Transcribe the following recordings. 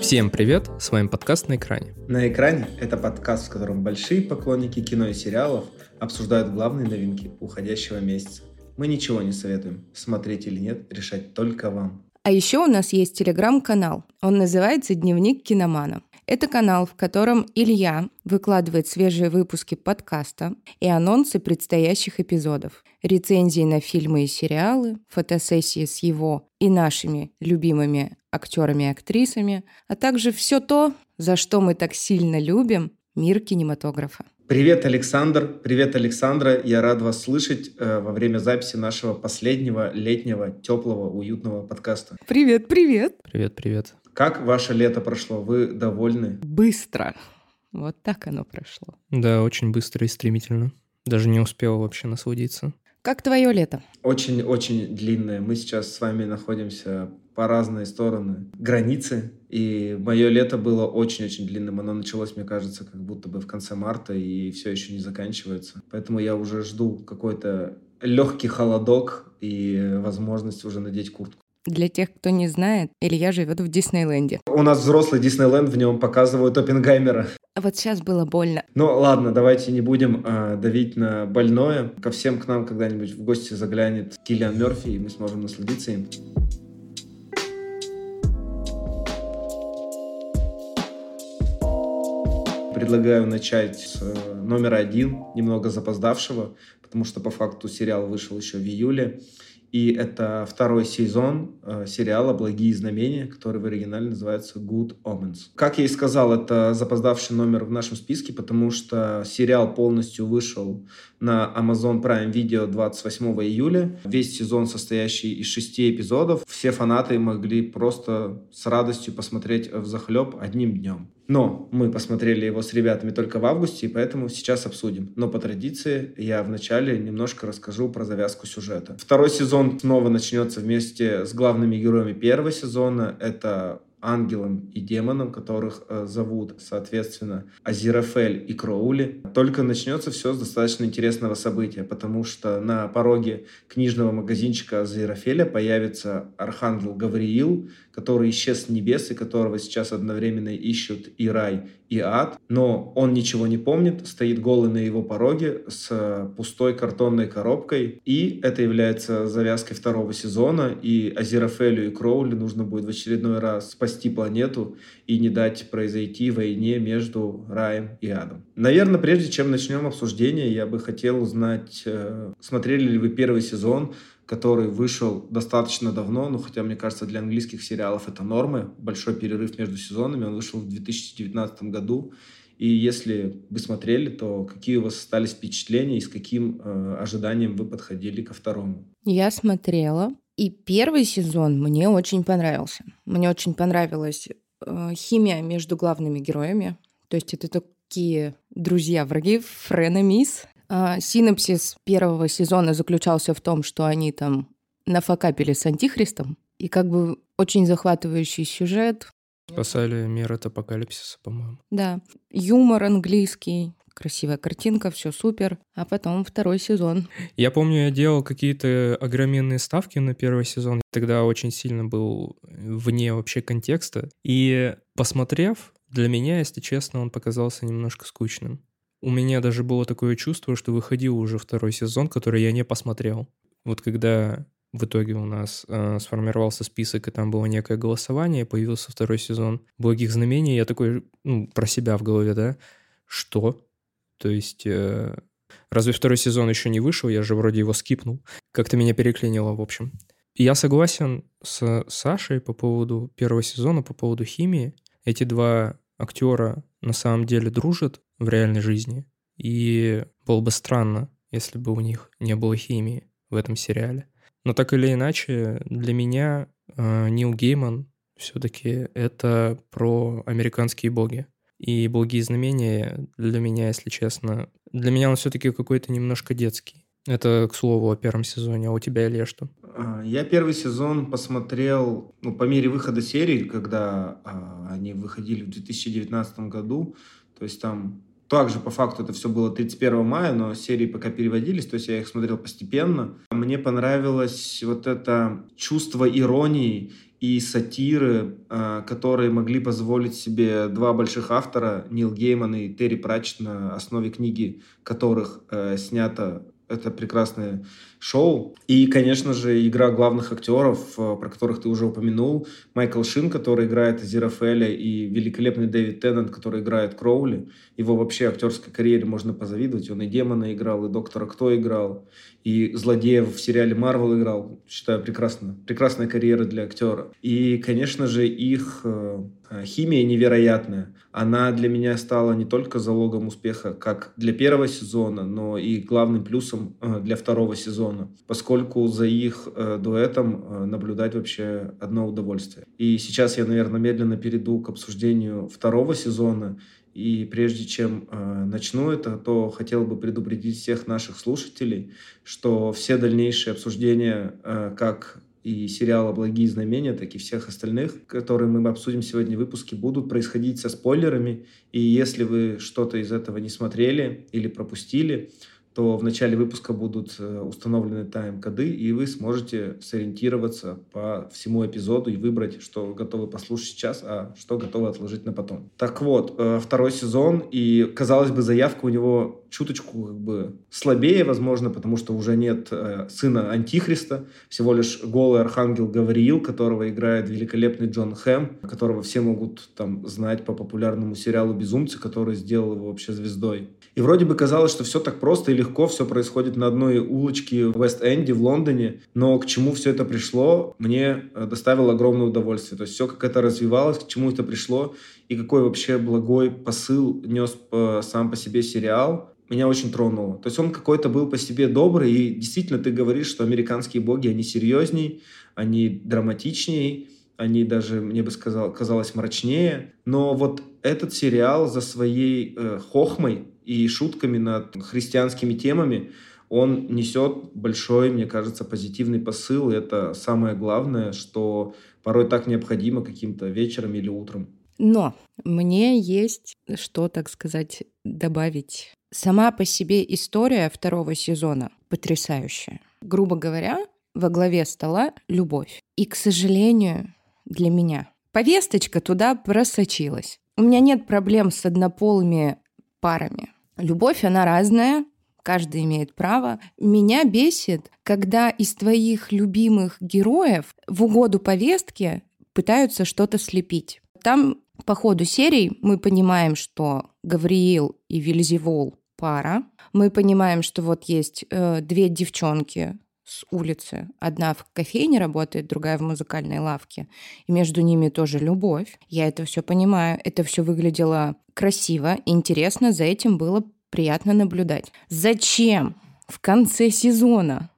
Всем привет, с вами подкаст «На экране». «На экране» — это подкаст, в котором большие поклонники кино и сериалов обсуждают главные новинки уходящего месяца. Мы ничего не советуем, смотреть или нет, решать только вам. А еще у нас есть телеграм-канал. Он называется «Дневник киномана». Это канал, в котором Илья выкладывает свежие выпуски подкаста и анонсы предстоящих эпизодов, рецензии на фильмы и сериалы, фотосессии с его и нашими любимыми актерами и актрисами, а также все то, за что мы так сильно любим мир кинематографа. Привет, Александр. Привет, Александра. Я рад вас слышать э, во время записи нашего последнего летнего, теплого, уютного подкаста. Привет, привет. Привет, привет. Как ваше лето прошло? Вы довольны? Быстро. Вот так оно прошло. Да, очень быстро и стремительно. Даже не успела вообще насладиться. Как твое лето? Очень-очень длинное. Мы сейчас с вами находимся по разные стороны границы. И мое лето было очень-очень длинным. Оно началось, мне кажется, как будто бы в конце марта и все еще не заканчивается. Поэтому я уже жду какой-то легкий холодок и возможность уже надеть куртку. Для тех, кто не знает, Илья живет в Диснейленде. У нас взрослый Диснейленд, в нем показывают Оппенгеймера. А вот сейчас было больно. Ну ладно, давайте не будем э, давить на больное. Ко всем к нам когда-нибудь в гости заглянет Киллиан Мерфи, и мы сможем насладиться им. Предлагаю начать с э, номера один, немного запоздавшего, потому что по факту сериал вышел еще в июле. И это второй сезон э, сериала «Благие знамения», который в оригинале называется «Good Omens». Как я и сказал, это запоздавший номер в нашем списке, потому что сериал полностью вышел на Amazon Prime Video 28 июля. Весь сезон, состоящий из шести эпизодов, все фанаты могли просто с радостью посмотреть в захлеб одним днем. Но мы посмотрели его с ребятами только в августе, и поэтому сейчас обсудим. Но по традиции я вначале немножко расскажу про завязку сюжета. Второй сезон снова начнется вместе с главными героями первого сезона. Это ангелом и демоном, которых э, зовут, соответственно, Азирафель и Кроули. Только начнется все с достаточно интересного события, потому что на пороге книжного магазинчика Азирафеля появится архангел Гавриил, который исчез с небес и которого сейчас одновременно ищут и рай, и ад. Но он ничего не помнит, стоит голый на его пороге с пустой картонной коробкой. И это является завязкой второго сезона. И Азирафелю и Кроули нужно будет в очередной раз спасти планету и не дать произойти войне между раем и адом. Наверное, прежде чем начнем обсуждение, я бы хотел узнать, э, смотрели ли вы первый сезон, который вышел достаточно давно, ну, хотя, мне кажется, для английских сериалов это нормы, большой перерыв между сезонами, он вышел в 2019 году, и если вы смотрели, то какие у вас остались впечатления и с каким э, ожиданием вы подходили ко второму? Я смотрела, и первый сезон мне очень понравился. Мне очень понравилась э, химия между главными героями. То есть это такие друзья-враги, френемис. А, синопсис первого сезона заключался в том, что они там нафакапили с Антихристом, и как бы очень захватывающий сюжет. Спасали мир от апокалипсиса, по-моему. Да. Юмор английский, красивая картинка, все супер. А потом второй сезон. Я помню, я делал какие-то огроменные ставки на первый сезон. Тогда очень сильно был вне вообще контекста. И посмотрев, для меня, если честно, он показался немножко скучным. У меня даже было такое чувство, что выходил уже второй сезон, который я не посмотрел. Вот когда в итоге у нас э, сформировался список, и там было некое голосование, появился второй сезон «Благих знамений», я такой, ну, про себя в голове, да, что? То есть, э, разве второй сезон еще не вышел? Я же вроде его скипнул. Как-то меня переклинило, в общем. И я согласен с Сашей по поводу первого сезона, по поводу химии. Эти два актера на самом деле дружат в реальной жизни. И было бы странно, если бы у них не было химии в этом сериале. Но так или иначе, для меня э, Нил Гейман все-таки это про американские боги. И благие знамения для меня, если честно, для меня он все-таки какой-то немножко детский. Это, к слову, о первом сезоне. А у тебя, Илья, что? А, я первый сезон посмотрел ну, по мере выхода серии, когда а, они выходили в 2019 году. То есть там также по факту это все было 31 мая, но серии пока переводились, то есть я их смотрел постепенно. Мне понравилось вот это чувство иронии и сатиры, э, которые могли позволить себе два больших автора, Нил Гейман и Терри Пратчетт, на основе книги которых э, снято это прекрасное шоу. И, конечно же, игра главных актеров, э, про которых ты уже упомянул. Майкл Шин, который играет Азерафеля, и великолепный Дэвид Теннант, который играет Кроули. Его вообще актерской карьере можно позавидовать. Он и Демона играл, и Доктора Кто играл, и Злодеев в сериале Марвел играл. Считаю, прекрасно. Прекрасная карьера для актера. И, конечно же, их э, э, химия невероятная. Она для меня стала не только залогом успеха, как для первого сезона, но и главным плюсом для второго сезона сезона, поскольку за их э, дуэтом э, наблюдать вообще одно удовольствие. И сейчас я, наверное, медленно перейду к обсуждению второго сезона. И прежде чем э, начну это, то хотел бы предупредить всех наших слушателей, что все дальнейшие обсуждения, как и сериала «Благие знамения», так и всех остальных, которые мы обсудим сегодня в выпуске, будут происходить со спойлерами. И если вы что-то из этого не смотрели или пропустили, то в начале выпуска будут э, установлены тайм-коды, и вы сможете сориентироваться по всему эпизоду и выбрать, что готовы послушать сейчас, а что готовы отложить на потом. Так вот, э, второй сезон, и, казалось бы, заявка у него чуточку как бы слабее, возможно, потому что уже нет э, сына Антихриста, всего лишь голый архангел Гавриил, которого играет великолепный Джон Хэм, которого все могут там знать по популярному сериалу «Безумцы», который сделал его вообще звездой. И вроде бы казалось, что все так просто и легко, все происходит на одной улочке в Вест-Энде, в Лондоне, но к чему все это пришло, мне э, доставило огромное удовольствие. То есть все, как это развивалось, к чему это пришло, и какой вообще благой посыл нес э, сам по себе сериал, меня очень тронуло. То есть он какой-то был по себе добрый, и действительно ты говоришь, что американские боги, они серьезней, они драматичней, они даже, мне бы сказал, казалось мрачнее. Но вот этот сериал за своей э, хохмой и шутками над христианскими темами, он несет большой, мне кажется, позитивный посыл. И это самое главное, что порой так необходимо каким-то вечером или утром. Но мне есть что, так сказать, добавить. Сама по себе история второго сезона потрясающая. Грубо говоря, во главе стола любовь. И, к сожалению, для меня повесточка туда просочилась. У меня нет проблем с однополыми парами. Любовь, она разная, каждый имеет право. Меня бесит, когда из твоих любимых героев в угоду повестке пытаются что-то слепить. Там по ходу серий мы понимаем, что Гавриил и Вильзевол пара. Мы понимаем, что вот есть э, две девчонки с улицы. Одна в кофейне работает, другая в музыкальной лавке. И между ними тоже любовь. Я это все понимаю. Это все выглядело красиво, интересно. За этим было приятно наблюдать. Зачем в конце сезона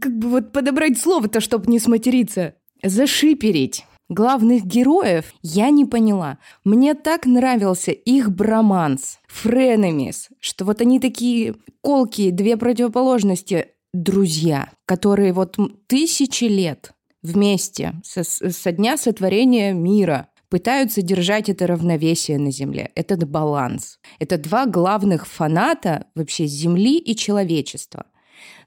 как бы вот подобрать слово-то, чтобы не сматериться, зашиперить главных героев, я не поняла. Мне так нравился их броманс, френемис, что вот они такие колкие, две противоположности, друзья, которые вот тысячи лет вместе со, со дня сотворения мира пытаются держать это равновесие на Земле, этот баланс. Это два главных фаната вообще Земли и человечества.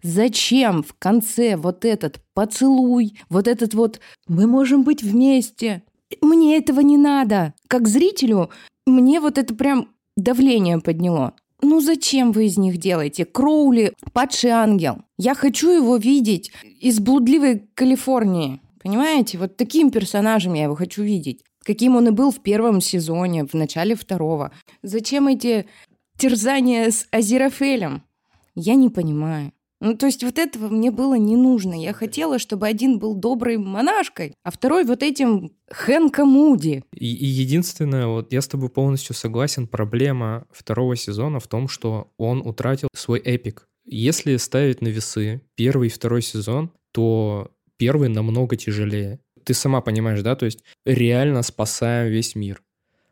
Зачем в конце вот этот поцелуй, вот этот вот «мы можем быть вместе»? Мне этого не надо. Как зрителю мне вот это прям давление подняло. Ну зачем вы из них делаете? Кроули – падший ангел. Я хочу его видеть из блудливой Калифорнии. Понимаете? Вот таким персонажем я его хочу видеть. Каким он и был в первом сезоне, в начале второго. Зачем эти терзания с Азерафелем? Я не понимаю. Ну, то есть вот этого мне было не нужно. Я хотела, чтобы один был доброй монашкой, а второй вот этим Хэнка Муди. И, и единственное, вот я с тобой полностью согласен, проблема второго сезона в том, что он утратил свой эпик. Если ставить на весы первый и второй сезон, то первый намного тяжелее. Ты сама понимаешь, да? То есть реально спасаем весь мир.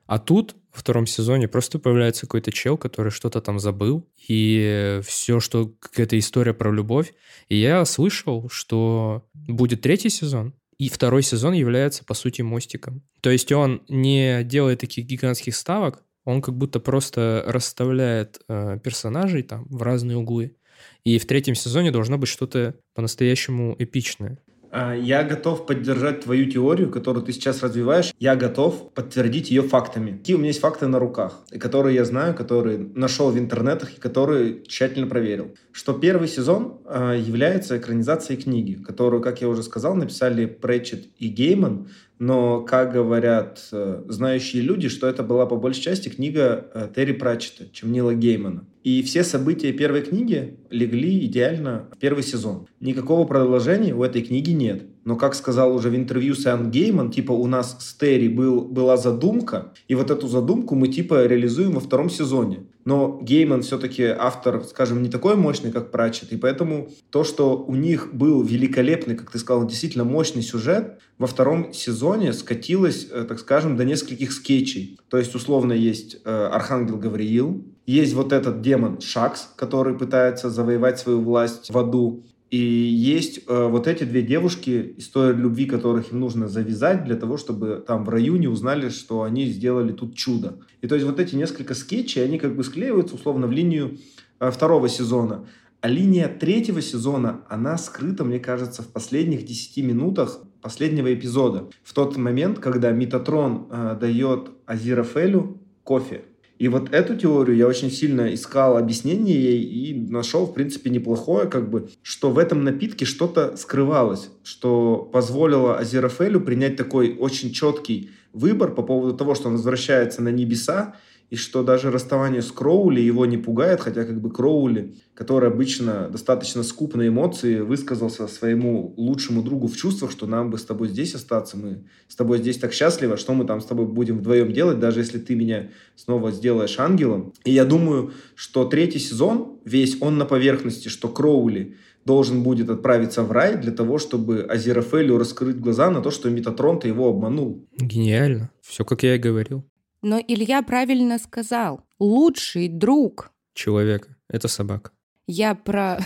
А тут во втором сезоне просто появляется какой-то чел, который что-то там забыл, и все, что какая-то история про любовь. И я слышал, что будет третий сезон, и второй сезон является, по сути, мостиком. То есть он не делает таких гигантских ставок, он как будто просто расставляет э, персонажей там в разные углы. И в третьем сезоне должно быть что-то по-настоящему эпичное. А, я готов поддержать твою теорию, которую ты сейчас развиваешь. Я готов подтвердить ее фактами. Какие у меня есть факты на руках, которые я знаю, которые нашел в интернетах и которые тщательно проверил. Что первый сезон э, является экранизацией книги, которую, как я уже сказал, написали Претчет и Гейман, но, как говорят э, знающие люди, что это была по большей части книга э, Терри Пратчета, чем Нила Геймана. И все события первой книги легли идеально в первый сезон. Никакого продолжения у этой книги нет. Но, как сказал уже в интервью Сэн Гейман, типа у нас с Терри был, была задумка, и вот эту задумку мы типа реализуем во втором сезоне. Но Гейман все-таки автор, скажем, не такой мощный, как Пратчет, и поэтому то, что у них был великолепный, как ты сказал, действительно мощный сюжет, во втором сезоне скатилось, э, так скажем, до нескольких скетчей. То есть, условно, есть э, Архангел Гавриил, есть вот этот демон Шакс, который пытается завоевать свою власть в аду. И есть э, вот эти две девушки, история любви которых им нужно завязать для того, чтобы там в районе узнали, что они сделали тут чудо. И то есть вот эти несколько скетчей, они как бы склеиваются условно в линию э, второго сезона. А линия третьего сезона, она скрыта, мне кажется, в последних 10 минутах последнего эпизода. В тот момент, когда Метатрон э, дает Азирафелю кофе. И вот эту теорию я очень сильно искал объяснение ей и нашел, в принципе, неплохое, как бы, что в этом напитке что-то скрывалось, что позволило Азерафелю принять такой очень четкий выбор по поводу того, что он возвращается на небеса, и что даже расставание с Кроули его не пугает, хотя как бы Кроули, который обычно достаточно скуп на эмоции, высказался своему лучшему другу в чувствах, что нам бы с тобой здесь остаться, мы с тобой здесь так счастливы, что мы там с тобой будем вдвоем делать, даже если ты меня снова сделаешь ангелом. И я думаю, что третий сезон, весь он на поверхности, что Кроули должен будет отправиться в рай для того, чтобы Азерафелю раскрыть глаза на то, что Метатрон-то его обманул. Гениально. Все, как я и говорил. Но Илья правильно сказал. Лучший друг. Человека. Это собака. Я про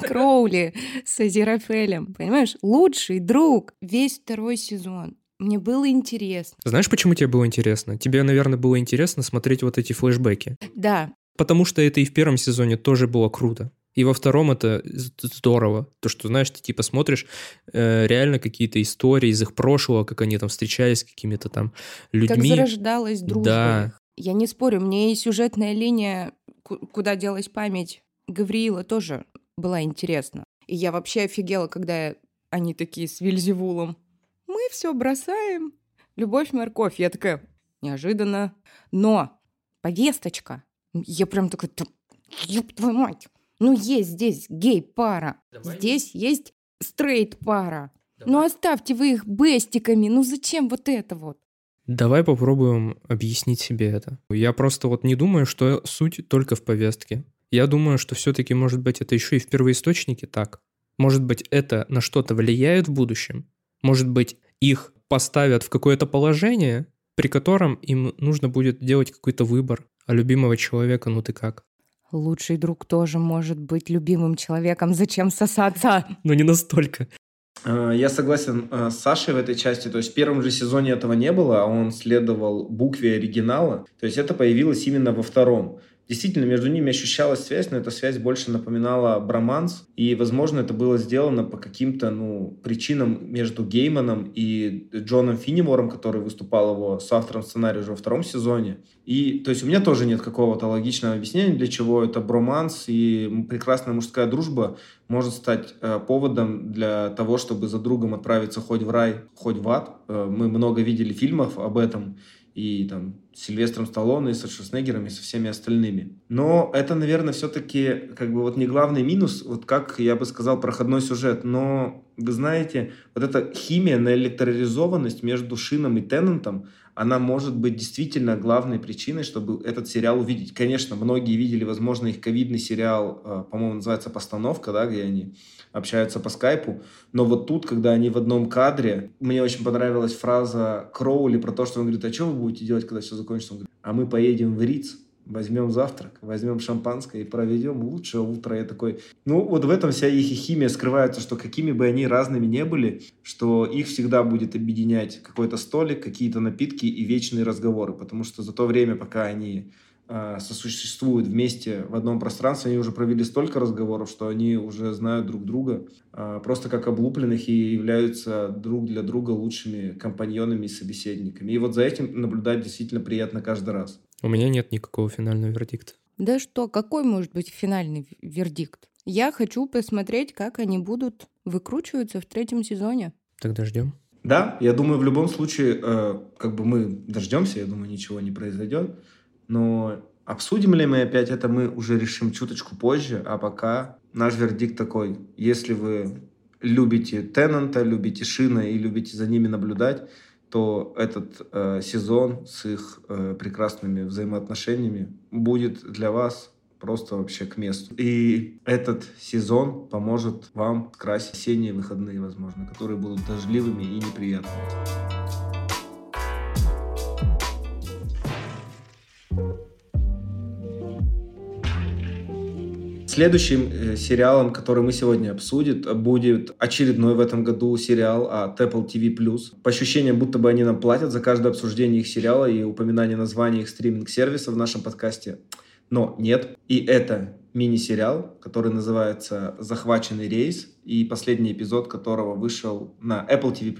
Кроули с Азерафелем. Понимаешь? Лучший друг. Весь второй сезон. Мне было интересно. Знаешь, почему тебе было интересно? Тебе, наверное, было интересно смотреть вот эти флешбеки. Да. Потому что это и в первом сезоне тоже было круто. И во втором это здорово. То, что, знаешь, ты типа смотришь э, реально какие-то истории из их прошлого, как они там встречались с какими-то там людьми. Как зарождалась дружба. Да. Я не спорю, мне и сюжетная линия, куда делась память Гавриила, тоже была интересна. И я вообще офигела, когда они такие с Вильзевулом. Мы все бросаем. Любовь, морковь. Я такая, неожиданно. Но повесточка. Я прям такая, ёб твою мать. Ну, есть здесь гей-пара, Давай. здесь есть стрейт-пара. Ну, оставьте вы их бестиками, ну зачем вот это вот? Давай попробуем объяснить себе это. Я просто вот не думаю, что суть только в повестке. Я думаю, что все-таки, может быть, это еще и в первоисточнике так. Может быть, это на что-то влияет в будущем. Может быть, их поставят в какое-то положение, при котором им нужно будет делать какой-то выбор. А любимого человека, ну ты как? Лучший друг тоже может быть любимым человеком. Зачем сосаться? Ну, не настолько. А, я согласен а, с Сашей в этой части. То есть в первом же сезоне этого не было, а он следовал букве оригинала. То есть это появилось именно во втором. Действительно, между ними ощущалась связь, но эта связь больше напоминала броманс. И, возможно, это было сделано по каким-то ну, причинам между Гейманом и Джоном Финнимором, который выступал его с автором сценария уже во втором сезоне. И, то есть, у меня тоже нет какого-то логичного объяснения, для чего это броманс и прекрасная мужская дружба может стать э, поводом для того, чтобы за другом отправиться хоть в рай, хоть в ад. Э, мы много видели фильмов об этом и там Сильвестром Сталлоне, и со Шварценеггером, и со всеми остальными. Но это, наверное, все-таки как бы вот не главный минус, вот как я бы сказал, проходной сюжет. Но вы знаете, вот эта химия на электроризованность между Шином и Теннантом, она может быть действительно главной причиной, чтобы этот сериал увидеть. Конечно, многие видели, возможно, их ковидный сериал, э, по-моему, называется «Постановка», да, где они общаются по скайпу. Но вот тут, когда они в одном кадре, мне очень понравилась фраза Кроули про то, что он говорит, а что вы будете делать, когда все закончится? Он говорит, а мы поедем в Риц, возьмем завтрак, возьмем шампанское и проведем лучшее утро. Я такой, ну вот в этом вся их химия скрывается, что какими бы они разными не были, что их всегда будет объединять какой-то столик, какие-то напитки и вечные разговоры, потому что за то время, пока они э, сосуществуют вместе в одном пространстве, они уже провели столько разговоров, что они уже знают друг друга э, просто как облупленных и являются друг для друга лучшими компаньонами и собеседниками. И вот за этим наблюдать действительно приятно каждый раз. У меня нет никакого финального вердикта. Да что, какой может быть финальный вердикт? Я хочу посмотреть, как они будут выкручиваться в третьем сезоне. Тогда ждем. Да, я думаю, в любом случае, э, как бы мы дождемся, я думаю, ничего не произойдет. Но обсудим ли мы опять это, мы уже решим чуточку позже. А пока наш вердикт такой. Если вы любите Теннанта, любите Шина и любите за ними наблюдать, то этот э, сезон с их э, прекрасными взаимоотношениями будет для вас просто вообще к месту. И этот сезон поможет вам скрасить осенние выходные, возможно, которые будут дождливыми и неприятными. Следующим э, сериалом, который мы сегодня обсудим, будет очередной в этом году сериал от Apple TV+. По ощущениям, будто бы они нам платят за каждое обсуждение их сериала и упоминание названия их стриминг-сервиса в нашем подкасте. Но нет. И это мини-сериал, который называется «Захваченный рейс», и последний эпизод которого вышел на Apple TV+.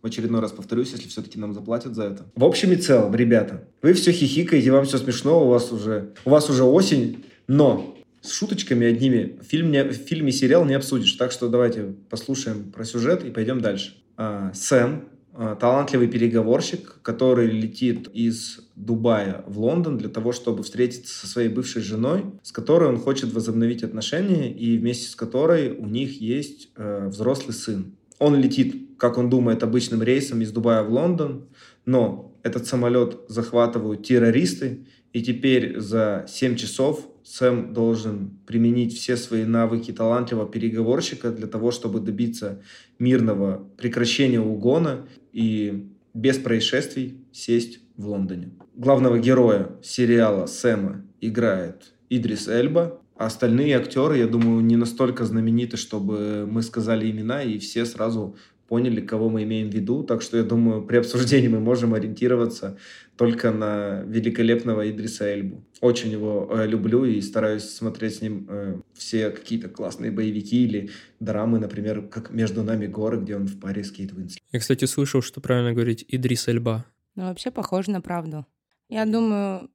В очередной раз повторюсь, если все-таки нам заплатят за это. В общем и целом, ребята, вы все хихикаете, вам все смешно, у вас уже, у вас уже осень, но с шуточками одними фильм не, в фильме сериал не обсудишь. Так что давайте послушаем про сюжет и пойдем дальше. А, Сэм, а, талантливый переговорщик, который летит из Дубая в Лондон для того, чтобы встретиться со своей бывшей женой, с которой он хочет возобновить отношения и вместе с которой у них есть э, взрослый сын. Он летит, как он думает, обычным рейсом из Дубая в Лондон, но этот самолет захватывают террористы, и теперь за 7 часов Сэм должен применить все свои навыки талантливого переговорщика для того, чтобы добиться мирного прекращения угона и без происшествий сесть в Лондоне. Главного героя сериала Сэма играет Идрис Эльба, а остальные актеры, я думаю, не настолько знамениты, чтобы мы сказали имена, и все сразу поняли, кого мы имеем в виду. Так что я думаю, при обсуждении мы можем ориентироваться только на великолепного Идриса Эльбу. Очень его э, люблю и стараюсь смотреть с ним э, все какие-то классные боевики или драмы, например, как «Между нами горы», где он в паре с Кейт Уинслет. Я, кстати, слышал, что правильно говорить Идрис Эльба. Ну, вообще похоже на правду. Я думаю,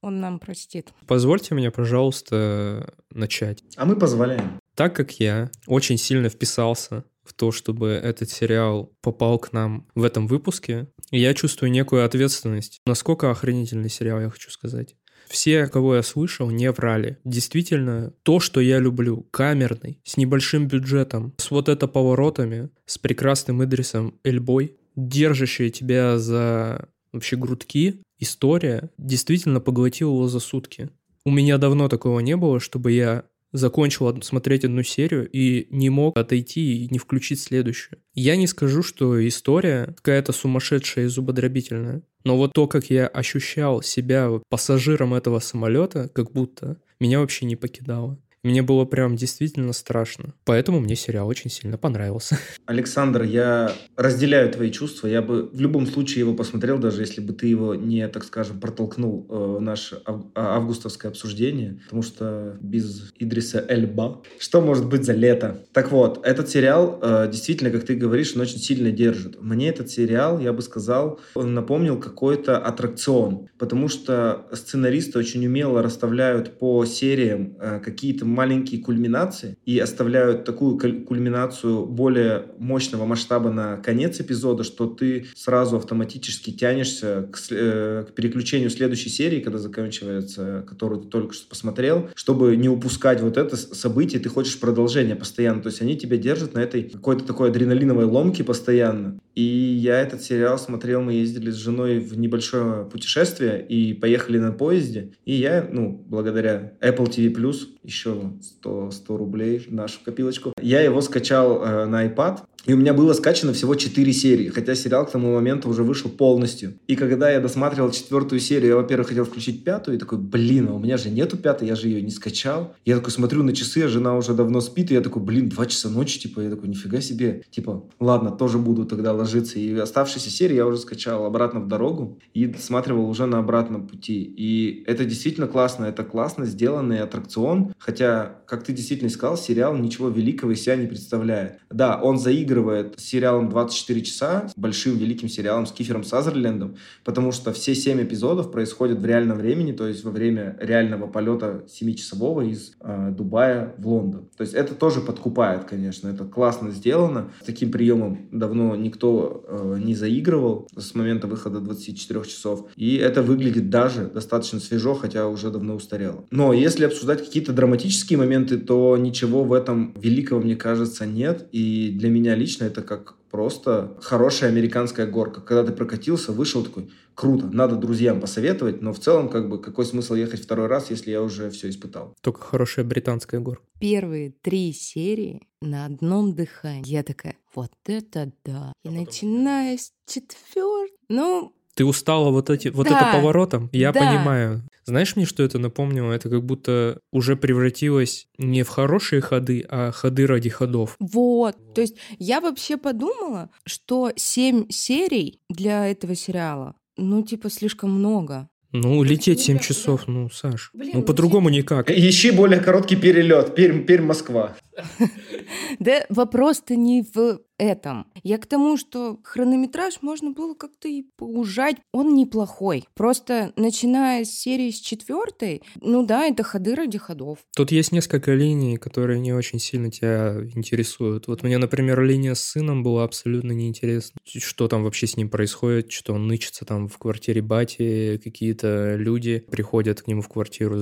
он нам простит. Позвольте мне, пожалуйста, начать. А мы позволяем. Так как я очень сильно вписался в то, чтобы этот сериал попал к нам в этом выпуске. Я чувствую некую ответственность. Насколько охренительный сериал, я хочу сказать. Все, кого я слышал, не врали. Действительно, то, что я люблю, камерный, с небольшим бюджетом, с вот это поворотами, с прекрасным Идрисом Эльбой, держащая тебя за вообще грудки, история действительно поглотила его за сутки. У меня давно такого не было, чтобы я закончил смотреть одну серию и не мог отойти и не включить следующую. Я не скажу, что история какая-то сумасшедшая и зубодробительная, но вот то, как я ощущал себя пассажиром этого самолета, как будто меня вообще не покидало. Мне было прям действительно страшно. Поэтому мне сериал очень сильно понравился. Александр, я разделяю твои чувства. Я бы в любом случае его посмотрел, даже если бы ты его не, так скажем, протолкнул э, в наше а, августовское обсуждение. Потому что без Идриса Эльба что может быть за лето? Так вот, этот сериал э, действительно, как ты говоришь, он очень сильно держит. Мне этот сериал, я бы сказал, он напомнил какой-то аттракцион. Потому что сценаристы очень умело расставляют по сериям э, какие-то маленькие кульминации и оставляют такую кульминацию более мощного масштаба на конец эпизода, что ты сразу автоматически тянешься к, э, к переключению следующей серии, когда заканчивается, которую ты только что посмотрел, чтобы не упускать вот это событие, ты хочешь продолжения постоянно. То есть они тебя держат на этой какой-то такой адреналиновой ломке постоянно. И я этот сериал смотрел, мы ездили с женой в небольшое путешествие и поехали на поезде. И я, ну, благодаря Apple TV+, еще 100, 100 рублей в нашу копилочку. Я его скачал э, на iPad, И у меня было скачано всего 4 серии, хотя сериал к тому моменту уже вышел полностью. И когда я досматривал четвертую серию, я, во-первых, хотел включить пятую, и такой, блин, а у меня же нету пятой, я же ее не скачал. Я такой смотрю на часы, а жена уже давно спит, и я такой, блин, 2 часа ночи, типа, я такой, нифига себе. Типа, ладно, тоже буду тогда ложиться. И оставшиеся серии я уже скачал обратно в дорогу и досматривал уже на обратном пути. И это действительно классно, это классно сделанный аттракцион, хотя, как ты действительно сказал, сериал ничего великого из себя не представляет. Да, он заигрывает с сериалом 24 часа, большим великим сериалом с Кифером Сазерлендом, потому что все семь эпизодов происходят в реальном времени, то есть во время реального полета 7-часового из э, Дубая в Лондон. То есть это тоже подкупает, конечно, это классно сделано. С таким приемом давно никто э, не заигрывал с момента выхода 24 часов. И это выглядит даже достаточно свежо, хотя уже давно устарело. Но если обсуждать какие-то драматические моменты, то ничего в этом великого, мне кажется, нет. И для меня лично это как просто хорошая американская горка. Когда ты прокатился, вышел такой, круто, надо друзьям посоветовать, но в целом, как бы, какой смысл ехать второй раз, если я уже все испытал? Только хорошая британская горка. Первые три серии на одном дыхании. Я такая, вот это да. И начиная с четвертой, ну, ты устала вот, эти, вот Да. это поворотом? Я Да. понимаю. Знаешь, мне что это напомнило? Это как будто уже превратилось не в хорошие ходы, а ходы ради ходов. Вот. То есть я вообще подумала, что семь серий для этого сериала, ну, типа, слишком много. Ну, лететь 7 Блин, часов, ну, Саш, Блин, ну, ну, по-другому никак. Ищи более короткий перелет. Пермь, Пермь, Москва. Да вопрос-то не в этом. Я к тому, что хронометраж можно было как-то и поужать. Он неплохой. Просто начиная с серии с четвертой, ну да, это ходы ради ходов. Тут есть несколько линий, которые не очень сильно тебя интересуют. Вот мне, например, линия с сыном была абсолютно неинтересна. Что там вообще с ним происходит, что он нычется там в квартире бати, какие-то люди приходят к нему в квартиру.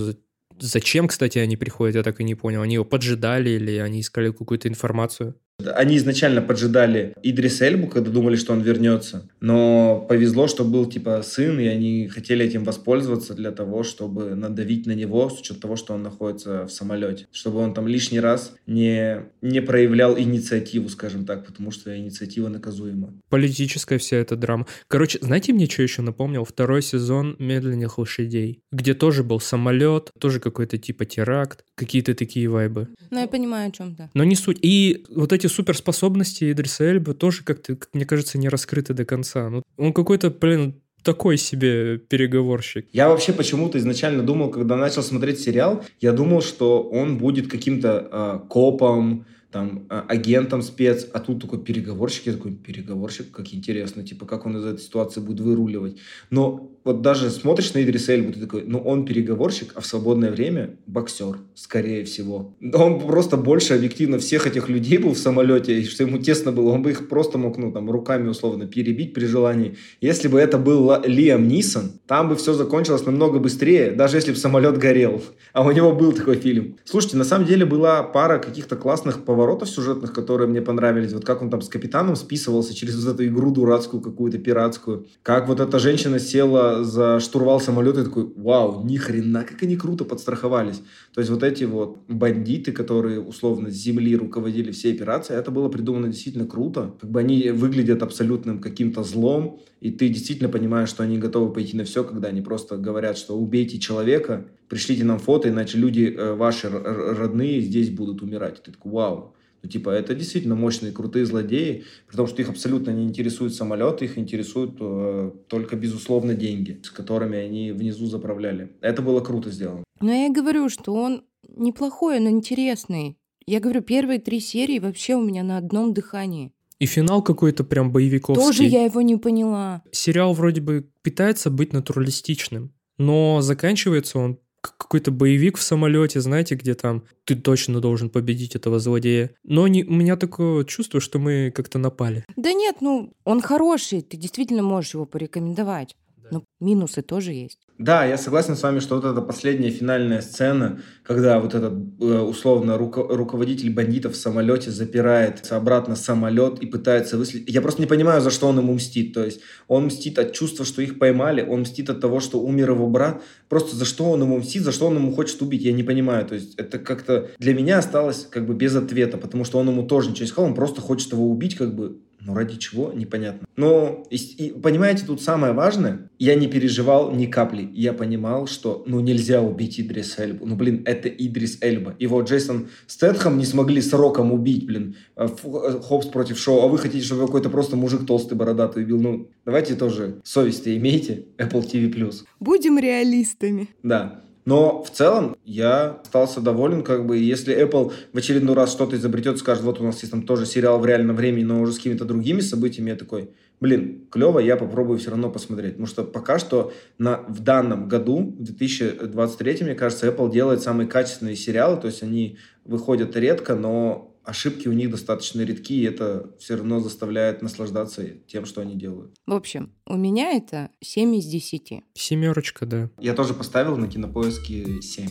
За- Зачем, кстати, они приходят, я так и не понял. Они его поджидали или они искали какую-то информацию? Они изначально поджидали Идрис Эльбу, когда думали, что он вернется. Но повезло, что был типа сын, и они хотели этим воспользоваться для того, чтобы надавить на него, с учетом того, что он находится в самолете. Чтобы он там лишний раз не, не проявлял инициативу, скажем так, потому что инициатива наказуема. Политическая вся эта драма. Короче, знаете, мне что еще напомнил? Второй сезон «Медленных лошадей», где тоже был самолет, тоже какой-то типа теракт, какие-то такие вайбы. Ну, я понимаю, о чем то Но не суть. И вот эти суперспособности Идриса Эльбы тоже как-то, как мне кажется, не раскрыты до конца. Ну, он какой-то, блин, такой себе переговорщик. Я вообще почему-то изначально думал, когда начал смотреть сериал, я думал, что он будет каким-то э, копом, там, э, агентом спец, а тут такой переговорщик, я такой, переговорщик, как интересно, типа, как он из этой ситуации будет выруливать. Но вот даже смотришь на Идриса Эльбу, ты такой, ну, он переговорщик, а в свободное время боксер, скорее всего. Он просто больше объективно всех этих людей был в самолете, и что ему тесно было, он бы их просто мог, ну, там, руками условно перебить при желании. Если бы это был Лиам Нисон, там бы все закончилось намного быстрее, даже если бы самолет горел. А у него был такой фильм. Слушайте, на самом деле была пара каких-то классных поворотов сюжетных, которые мне понравились. Вот как он там с капитаном списывался через вот эту игру дурацкую какую-то пиратскую. Как вот эта женщина села за штурвал самолета и такой, вау, ни хрена, как они круто подстраховались. То есть вот эти вот бандиты, которые условно с земли руководили всей операцией, это было придумано действительно круто. Как бы они выглядят абсолютным каким-то злом, и ты действительно понимаешь, что они готовы пойти на все, когда они просто говорят, что убейте человека, пришлите нам фото, иначе люди э, ваши родные здесь будут умирать. И ты такой, вау. Ну, типа, это действительно мощные, крутые злодеи, при том, что их абсолютно не интересуют самолеты, их интересуют э, только, безусловно, деньги, с которыми они внизу заправляли. Это было круто сделано. Но я говорю, что он неплохой, он интересный. Я говорю, первые три серии вообще у меня на одном дыхании. И финал какой-то прям боевиковский. Тоже я его не поняла. Сериал вроде бы пытается быть натуралистичным, но заканчивается он какой-то боевик в самолете, знаете, где там ты точно должен победить этого злодея. Но не, у меня такое чувство, что мы как-то напали. Да нет, ну, он хороший, ты действительно можешь его порекомендовать. Но минусы тоже есть. Да, я согласен с вами, что вот эта последняя финальная сцена, когда вот этот э, условно руко- руководитель бандитов в самолете запирает обратно самолет и пытается выследить. Я просто не понимаю, за что он ему мстит. То есть он мстит от чувства, что их поймали, он мстит от того, что умер его брат. Просто за что он ему мстит, за что он ему хочет убить, я не понимаю. То есть это как-то для меня осталось как бы без ответа, потому что он ему тоже ничего не сказал, он просто хочет его убить как бы но ну, ради чего, непонятно. Но, и, и, понимаете, тут самое важное, я не переживал ни капли. Я понимал, что, ну, нельзя убить Идрис Эльбу. Ну, блин, это Идрис Эльба. Его Джейсон Стэтхэм не смогли сроком убить, блин. Э, э, Хопс против шоу. А вы хотите, чтобы какой-то просто мужик толстый бородатый убил? Ну, давайте тоже совесть-то имейте. Apple TV+. Будем реалистами. Да. Но в целом я остался доволен, как бы, если Apple в очередной раз что-то изобретет, скажет, вот у нас есть там тоже сериал в реальном времени, но уже с какими-то другими событиями, я такой, блин, клево, я попробую все равно посмотреть. Потому что пока что на, в данном году, в 2023, мне кажется, Apple делает самые качественные сериалы, то есть они выходят редко, но ошибки у них достаточно редки, и это все равно заставляет наслаждаться тем, что они делают. В общем, у меня это 7 из 10. Семерочка, да. Я тоже поставил на кинопоиске 7.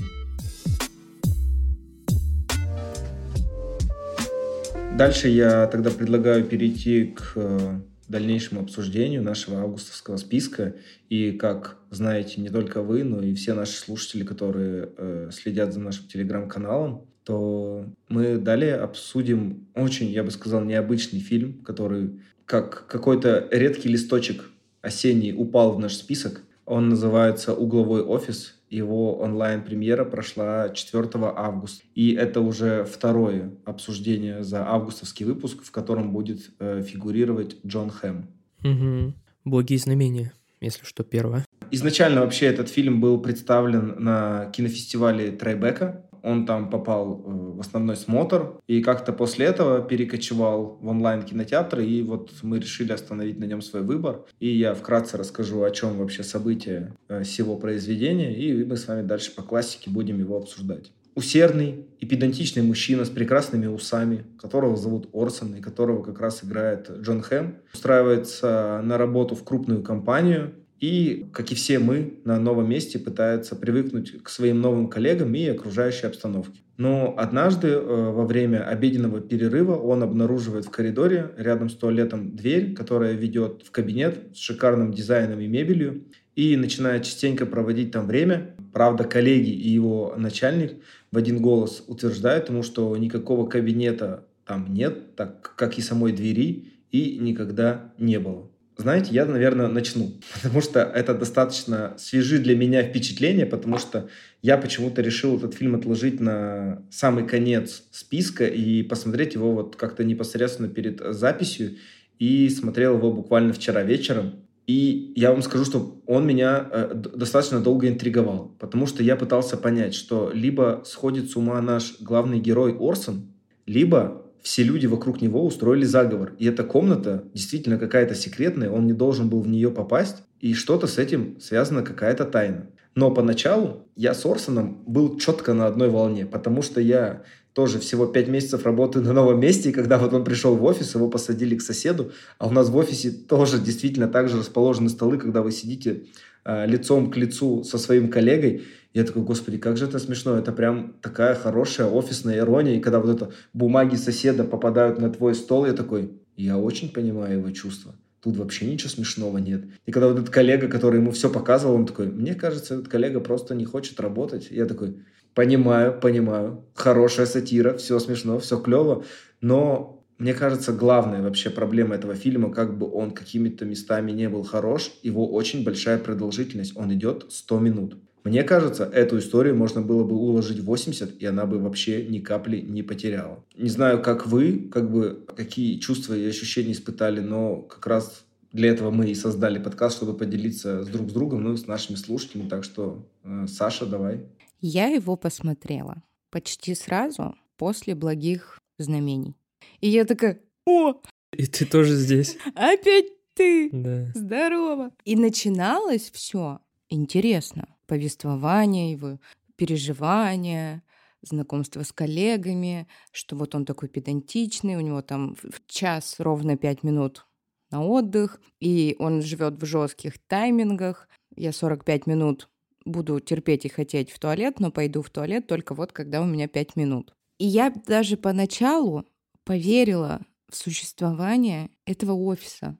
Дальше я тогда предлагаю перейти к э, дальнейшему обсуждению нашего августовского списка. И, как знаете, не только вы, но и все наши слушатели, которые э, следят за нашим телеграм-каналом, то мы далее обсудим очень, я бы сказал, необычный фильм, который как какой-то редкий листочек осенний упал в наш список. Он называется «Угловой офис». Его онлайн-премьера прошла 4 августа. И это уже второе обсуждение за августовский выпуск, в котором будет э, фигурировать Джон Хэм. Угу. Благие знамения, если что, первое. Изначально вообще этот фильм был представлен на кинофестивале Трайбека он там попал э, в основной смотр, и как-то после этого перекочевал в онлайн-кинотеатры, и вот мы решили остановить на нем свой выбор. И я вкратце расскажу, о чем вообще события э, всего произведения, и мы с вами дальше по классике будем его обсуждать. Усердный и педантичный мужчина с прекрасными усами, которого зовут Орсон, и которого как раз играет Джон Хэм, устраивается на работу в крупную компанию, и, как и все мы, на новом месте пытается привыкнуть к своим новым коллегам и окружающей обстановке. Но однажды э, во время обеденного перерыва он обнаруживает в коридоре рядом с туалетом дверь, которая ведет в кабинет с шикарным дизайном и мебелью, и начинает частенько проводить там время. Правда, коллеги и его начальник в один голос утверждают ему, что никакого кабинета там нет, так как и самой двери, и никогда не было. Знаете, я, наверное, начну, потому что это достаточно свежи для меня впечатления, потому что я почему-то решил этот фильм отложить на самый конец списка и посмотреть его вот как-то непосредственно перед записью, и смотрел его буквально вчера вечером. И я вам скажу, что он меня э, достаточно долго интриговал, потому что я пытался понять, что либо сходит с ума наш главный герой Орсон, либо все люди вокруг него устроили заговор. И эта комната действительно какая-то секретная, он не должен был в нее попасть, и что-то с этим связана какая-то тайна. Но поначалу я с Орсоном был четко на одной волне, потому что я тоже всего пять месяцев работаю на новом месте, и когда вот он пришел в офис, его посадили к соседу, а у нас в офисе тоже действительно так же расположены столы, когда вы сидите э, лицом к лицу со своим коллегой, я такой, господи, как же это смешно. Это прям такая хорошая офисная ирония. И когда вот это бумаги соседа попадают на твой стол, я такой, я очень понимаю его чувства. Тут вообще ничего смешного нет. И когда вот этот коллега, который ему все показывал, он такой, мне кажется, этот коллега просто не хочет работать. Я такой, понимаю, понимаю. Хорошая сатира, все смешно, все клево. Но мне кажется, главная вообще проблема этого фильма, как бы он какими-то местами не был хорош, его очень большая продолжительность. Он идет 100 минут. Мне кажется, эту историю можно было бы уложить в 80, и она бы вообще ни капли не потеряла. Не знаю, как вы, как бы, какие чувства и ощущения испытали, но как раз для этого мы и создали подкаст, чтобы поделиться с друг с другом, ну и с нашими слушателями. Так что, э, Саша, давай. Я его посмотрела почти сразу после «Благих знамений». И я такая, о! И ты тоже здесь. Опять ты! Да. Здорово! И начиналось все интересно повествование, его переживания, знакомство с коллегами, что вот он такой педантичный, у него там в час ровно пять минут на отдых, и он живет в жестких таймингах. Я 45 минут буду терпеть и хотеть в туалет, но пойду в туалет только вот когда у меня 5 минут. И я даже поначалу поверила в существование этого офиса.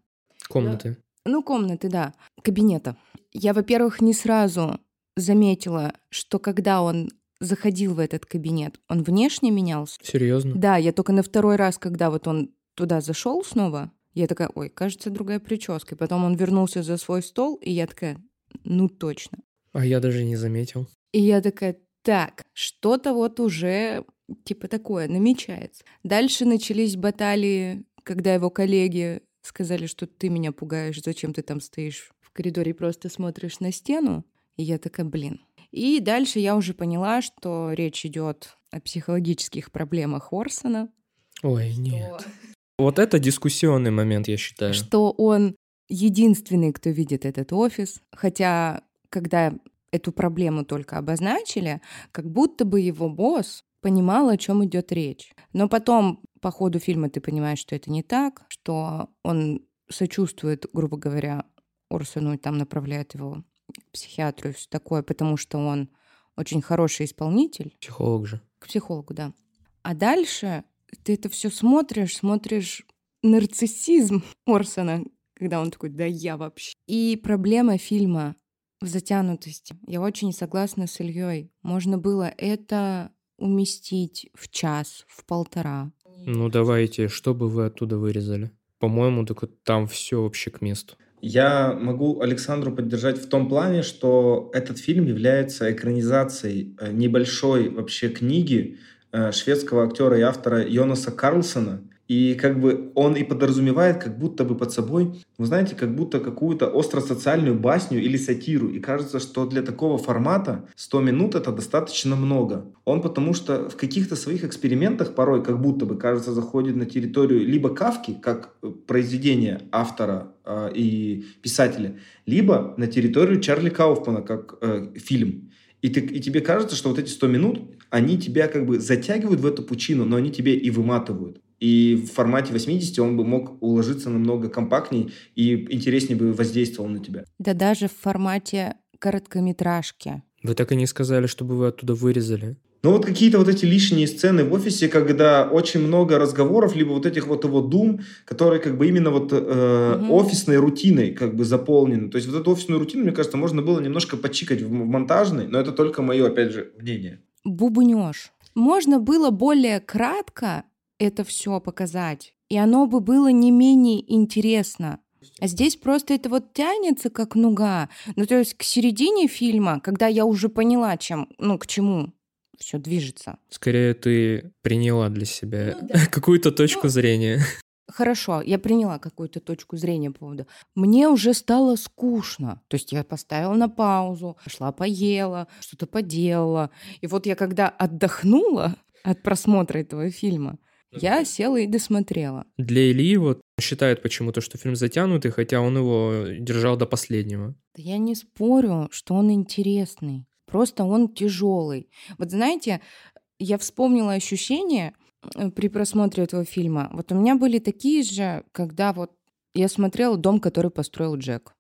Комнаты. Ну, комнаты, да. Кабинета. Я, во-первых, не сразу заметила, что когда он заходил в этот кабинет, он внешне менялся. Серьезно? Да, я только на второй раз, когда вот он туда зашел снова, я такая, ой, кажется, другая прическа. И потом он вернулся за свой стол, и я такая, ну точно. А я даже не заметил. И я такая, так, что-то вот уже типа такое намечается. Дальше начались баталии, когда его коллеги сказали, что ты меня пугаешь, зачем ты там стоишь в коридоре и просто смотришь на стену. И я такая, блин. И дальше я уже поняла, что речь идет о психологических проблемах Орсона. Ой, нет. Вот это дискуссионный момент, я считаю. Что он единственный, кто видит этот офис. Хотя, когда эту проблему только обозначили, как будто бы его босс понимал, о чем идет речь. Но потом по ходу фильма ты понимаешь, что это не так, что он сочувствует, грубо говоря, Орсону и там направляет его к психиатру и все такое, потому что он очень хороший исполнитель. Психолог же. К психологу, да. А дальше ты это все смотришь, смотришь нарциссизм Орсона, когда он такой, да я вообще. И проблема фильма в затянутости. Я очень согласна с Ильей. Можно было это уместить в час, в полтора. Ну давайте, что бы вы оттуда вырезали? По-моему, так вот там все вообще к месту. Я могу Александру поддержать в том плане, что этот фильм является экранизацией э, небольшой вообще книги э, шведского актера и автора Йонаса Карлсона. И как бы он и подразумевает как будто бы под собой, вы знаете, как будто какую-то остро-социальную басню или сатиру. И кажется, что для такого формата 100 минут это достаточно много. Он потому что в каких-то своих экспериментах порой как будто бы, кажется, заходит на территорию либо Кавки, как произведение автора э, и писателя, либо на территорию Чарли Кауфмана, как э, фильм. И, ты, и тебе кажется, что вот эти 100 минут, они тебя как бы затягивают в эту пучину, но они тебе и выматывают. И в формате 80 он бы мог уложиться намного компактнее и интереснее бы воздействовал на тебя. Да даже в формате короткометражки. Вы так и не сказали, чтобы вы оттуда вырезали. Ну вот какие-то вот эти лишние сцены в офисе, когда очень много разговоров, либо вот этих вот его дум, которые как бы именно вот э, угу. офисной рутиной как бы заполнены. То есть вот эту офисную рутину, мне кажется, можно было немножко подчикать в, монтажной, но это только мое, опять же, мнение. Бубнёж. Можно было более кратко это все показать. И оно бы было не менее интересно. А здесь просто это вот тянется как нуга. Ну, то есть к середине фильма, когда я уже поняла, чем, ну, к чему все движется. Скорее, ты приняла для себя ну, да. какую-то точку ну, зрения. Хорошо, я приняла какую-то точку зрения по поводу. Мне уже стало скучно. То есть я поставила на паузу, пошла поела, что-то поделала. И вот я когда отдохнула от просмотра этого фильма, я села и досмотрела. Для Ильи вот считает почему-то, что фильм затянутый, хотя он его держал до последнего. Я не спорю, что он интересный. Просто он тяжелый. Вот знаете, я вспомнила ощущение э, при просмотре этого фильма. Вот у меня были такие же, когда вот я смотрела «Дом, который построил Джек».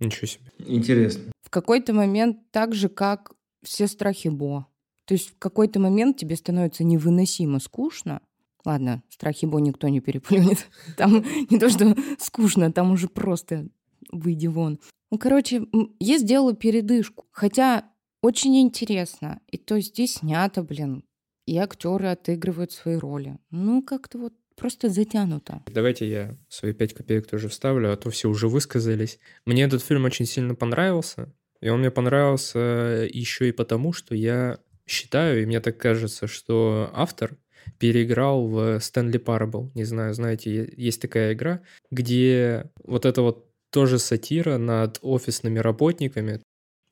Ничего себе. Интересно. В какой-то момент так же, как «Все страхи Бо». То есть в какой-то момент тебе становится невыносимо скучно, Ладно, страхи Бо никто не переплюнет. Там не то, что скучно, там уже просто выйди вон. Ну, короче, я сделала передышку. Хотя очень интересно. И то здесь снято, блин. И актеры отыгрывают свои роли. Ну, как-то вот просто затянуто. Давайте я свои пять копеек тоже вставлю, а то все уже высказались. Мне этот фильм очень сильно понравился. И он мне понравился еще и потому, что я считаю, и мне так кажется, что автор переиграл в Stanley Parable. Не знаю, знаете, есть такая игра, где вот это вот тоже сатира над офисными работниками,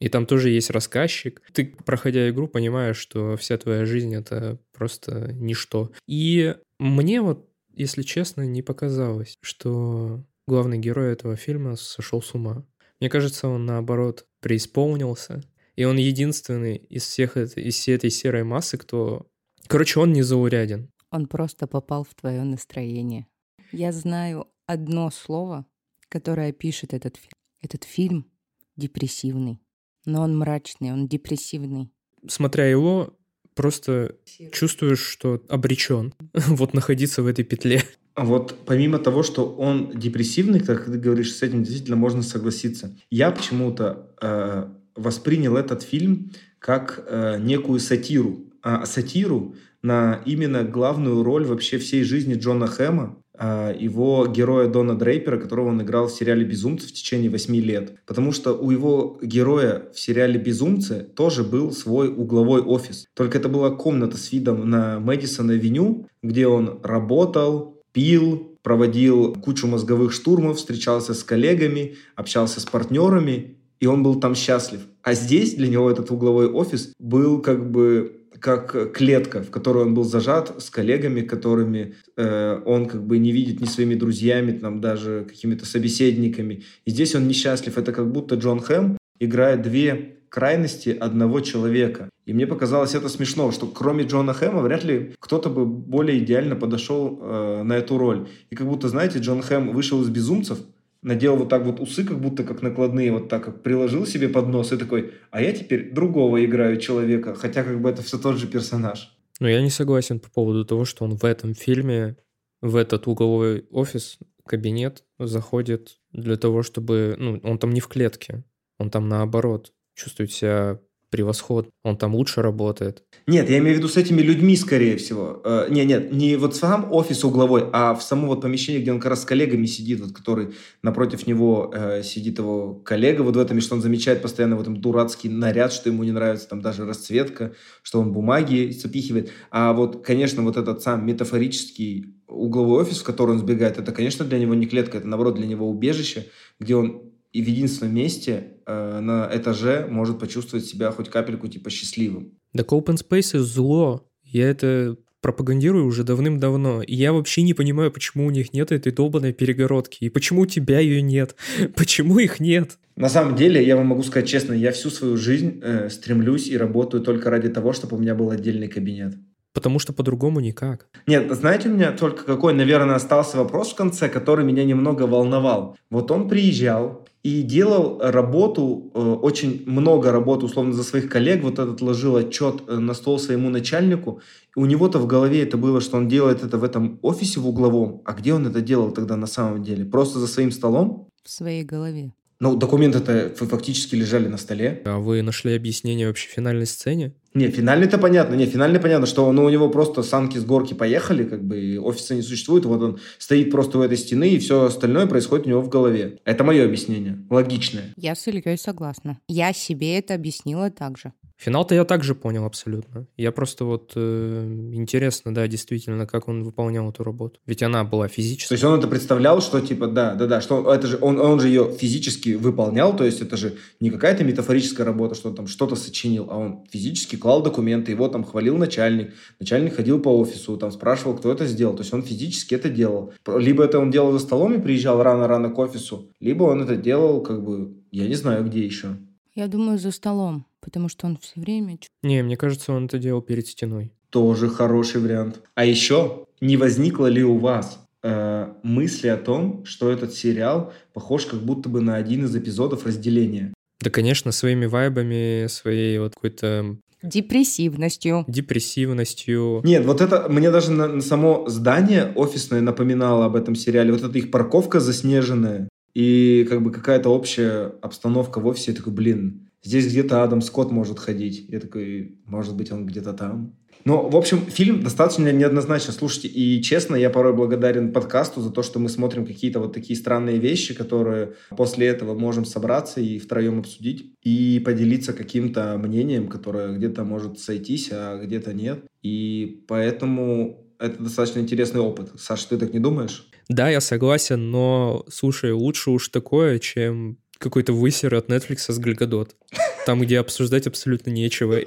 и там тоже есть рассказчик. Ты, проходя игру, понимаешь, что вся твоя жизнь — это просто ничто. И мне вот, если честно, не показалось, что главный герой этого фильма сошел с ума. Мне кажется, он, наоборот, преисполнился. И он единственный из всех из всей этой серой массы, кто Короче, он не зауряден. Он просто попал в твое настроение. Я знаю одно слово, которая пишет этот фильм. Этот фильм депрессивный. Но он мрачный, он депрессивный. Смотря его, просто чувствуешь, что обречен вот находиться в этой петле. А вот помимо того, что он депрессивный, как ты говоришь, с этим действительно можно согласиться. Я почему-то э, воспринял этот фильм как э, некую сатиру. А сатиру на именно главную роль вообще всей жизни Джона Хэма, а, его героя Дона Дрейпера, которого он играл в сериале «Безумцы» в течение восьми лет. Потому что у его героя в сериале «Безумцы» тоже был свой угловой офис. Только это была комната с видом на Мэдисон-авеню, где он работал, пил, проводил кучу мозговых штурмов, встречался с коллегами, общался с партнерами, и он был там счастлив. А здесь для него этот угловой офис был как бы как клетка, в которой он был зажат с коллегами, которыми э, он как бы не видит ни своими друзьями, там даже какими-то собеседниками. И здесь он несчастлив. Это как будто Джон Хэм играет две крайности одного человека. И мне показалось это смешно, что кроме Джона Хэма вряд ли кто-то бы более идеально подошел э, на эту роль. И как будто, знаете, Джон Хэм вышел из «Безумцев», надел вот так вот усы, как будто как накладные, вот так как приложил себе под нос и такой, а я теперь другого играю человека, хотя как бы это все тот же персонаж. Но я не согласен по поводу того, что он в этом фильме, в этот угловой офис, кабинет заходит для того, чтобы... Ну, он там не в клетке, он там наоборот чувствует себя превосход, он там лучше работает. Нет, я имею в виду с этими людьми, скорее всего. Э, не, нет, не вот сам офис угловой, а в самом вот помещении, где он как раз с коллегами сидит, вот который напротив него э, сидит его коллега, вот в этом, что он замечает постоянно вот этом дурацкий наряд, что ему не нравится там даже расцветка, что он бумаги запихивает. А вот, конечно, вот этот сам метафорический угловой офис, в который он сбегает, это, конечно, для него не клетка, это, наоборот, для него убежище, где он и в единственном месте э, на этаже может почувствовать себя хоть капельку типа счастливым. Так open space зло. Я это пропагандирую уже давным-давно. И я вообще не понимаю, почему у них нет этой долбанной перегородки. И почему у тебя ее нет. Почему их нет? На самом деле, я вам могу сказать честно, я всю свою жизнь э, стремлюсь и работаю только ради того, чтобы у меня был отдельный кабинет. Потому что по-другому никак. Нет, знаете, у меня только какой, наверное, остался вопрос в конце, который меня немного волновал. Вот он приезжал, и делал работу, э, очень много работы, условно, за своих коллег. Вот этот ложил отчет э, на стол своему начальнику. И у него-то в голове это было, что он делает это в этом офисе в угловом. А где он это делал тогда на самом деле? Просто за своим столом? В своей голове. Ну, документы-то фактически лежали на столе. А вы нашли объяснение вообще финальной сцене? Не, финальный-то понятно. Не, финальный понятно, что ну, у него просто санки с горки поехали, как бы офиса не существует, вот он стоит просто у этой стены, и все остальное происходит у него в голове. Это мое объяснение, логичное. Я с Ильей согласна. Я себе это объяснила так же. Финал-то я также понял абсолютно. Я просто вот э, интересно, да, действительно, как он выполнял эту работу. Ведь она была физической. То есть он это представлял, что типа, да, да, да, что это же он, он же ее физически выполнял, то есть это же не какая-то метафорическая работа, что он там что-то сочинил, а он физически клал документы, его там хвалил начальник, начальник ходил по офису, там спрашивал, кто это сделал, то есть он физически это делал. Либо это он делал за столом и приезжал рано-рано к офису, либо он это делал как бы, я не знаю, где еще. Я думаю, за столом, потому что он все время... Не, мне кажется, он это делал перед стеной. Тоже хороший вариант. А еще, не возникло ли у вас э, мысли о том, что этот сериал похож как будто бы на один из эпизодов разделения? Да, конечно, своими вайбами, своей вот какой-то Депрессивностью. Депрессивностью. Нет, вот это мне даже на, на само здание офисное напоминало об этом сериале. Вот эта их парковка заснеженная и как бы какая-то общая обстановка в офисе. Я такой, блин, здесь где-то Адам Скотт может ходить. Я такой, может быть, он где-то там. Ну, в общем, фильм достаточно неоднозначно. Слушайте, и честно, я порой благодарен подкасту за то, что мы смотрим какие-то вот такие странные вещи, которые после этого можем собраться и втроем обсудить и поделиться каким-то мнением, которое где-то может сойтись, а где-то нет. И поэтому это достаточно интересный опыт. Саша, ты так не думаешь? Да, я согласен, но, слушай, лучше уж такое, чем какой-то высер от Netflix с Гальгадот. Там, где обсуждать абсолютно нечего.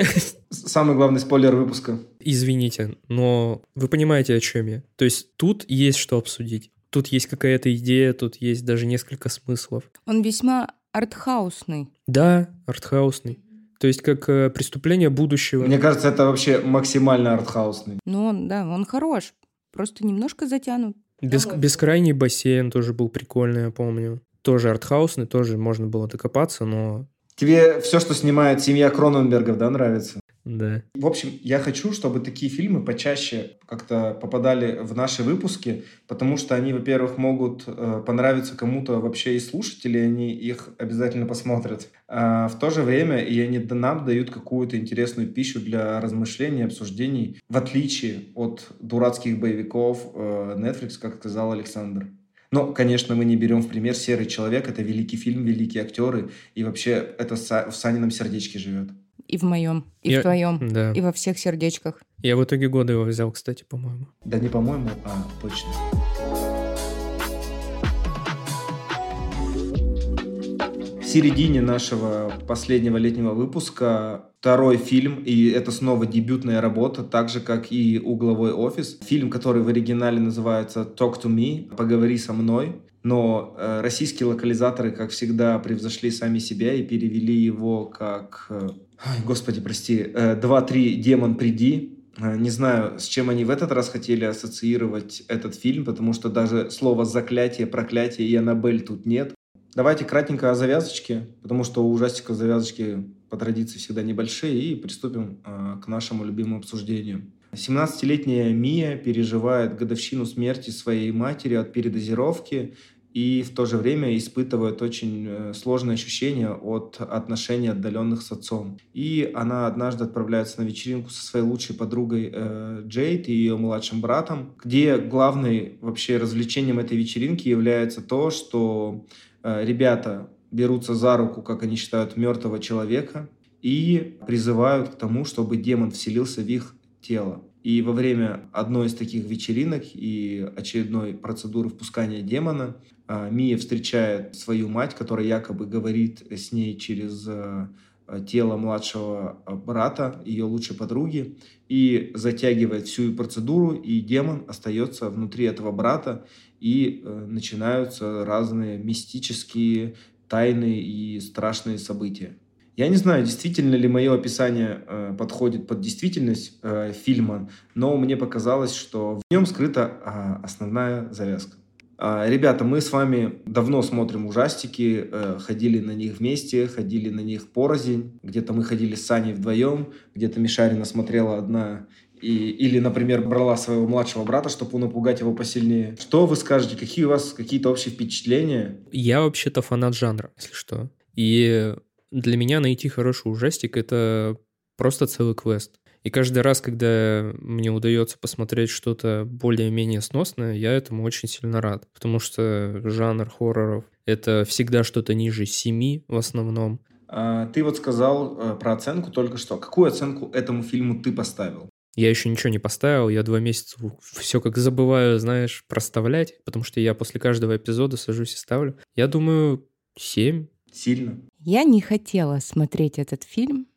Самый главный спойлер выпуска. Извините, но вы понимаете, о чем я. То есть тут есть что обсудить. Тут есть какая-то идея, тут есть даже несколько смыслов. Он весьма артхаусный. Да, артхаусный. То есть как э, преступление будущего. Мне кажется, это вообще максимально артхаусный. Ну, он, да, он хорош. Просто немножко затянут. Бес, бескрайний бассейн тоже был прикольный, я помню. Тоже артхаусный, тоже можно было докопаться, но... Тебе все, что снимает семья Кроненбергов, да, нравится? Да. В общем, я хочу, чтобы такие фильмы почаще как-то попадали в наши выпуски, потому что они, во-первых, могут э, понравиться кому-то вообще из слушателей, они их обязательно посмотрят. А в то же время и они нам дают какую-то интересную пищу для размышлений, обсуждений, в отличие от дурацких боевиков э, Netflix, как сказал Александр. Но, конечно, мы не берем в пример «Серый человек». Это великий фильм, великие актеры. И вообще это в Санином сердечке живет. И в моем, и Я- в твоем, Да. и во всех сердечках. Я в итоге года его взял, кстати, по-моему. Да не по-моему, а точно. Середине нашего последнего летнего выпуска второй фильм, и это снова дебютная работа, так же, как и «Угловой офис». Фильм, который в оригинале называется «Talk to me», «Поговори со мной». Но э, российские локализаторы, как всегда, превзошли сами себя и перевели его как... э, господи, прости. э, «Два-три, демон, приди». Э, Не знаю, с чем они в этот раз хотели ассоциировать этот фильм, потому что даже слова «заклятие», «проклятие» и «Аннабель» тут нет. Давайте кратенько о завязочке, потому что у ужастика завязочки по традиции всегда небольшие, и приступим э, к нашему любимому обсуждению. 17-летняя Мия переживает годовщину смерти своей матери от передозировки и в то же время испытывает очень э, сложные ощущения от отношений отдаленных с отцом. И она однажды отправляется на вечеринку со своей лучшей подругой э, Джейд и ее младшим братом, где главной вообще развлечением этой вечеринки является то, что ребята берутся за руку, как они считают, мертвого человека и призывают к тому, чтобы демон вселился в их тело. И во время одной из таких вечеринок и очередной процедуры впускания демона а, Мия встречает свою мать, которая якобы говорит с ней через э, тело младшего э, брата, ее лучшей подруги, и затягивает всю процедуру, и демон остается внутри этого брата, и э, начинаются разные мистические, тайные и страшные события. Я не знаю, действительно ли мое описание э, подходит под действительность э, фильма, но мне показалось, что в нем скрыта а, основная завязка. А, Ребята, мы с вами давно смотрим ужастики, э, ходили на них вместе, ходили на них порознь. Где-то мы ходили с Саней вдвоем, где-то Мишарина смотрела одна. И, или, например, брала своего младшего брата, чтобы напугать его посильнее. Что вы скажете? Какие у вас какие-то общие впечатления? Я вообще-то фанат жанра, если что. И для меня найти хороший ужастик — это просто целый квест. И каждый раз, когда мне удается посмотреть что-то более-менее сносное, я этому очень сильно рад. Потому что жанр хорроров — это всегда что-то ниже семи в основном. А, Ты вот сказал э, про оценку только что. Какую оценку этому фильму ты поставил? Я еще ничего не поставил, я два месяца все как забываю, знаешь, проставлять, потому что я после каждого эпизода сажусь и ставлю. Я думаю, 7, Сильно. Я не хотела смотреть этот фильм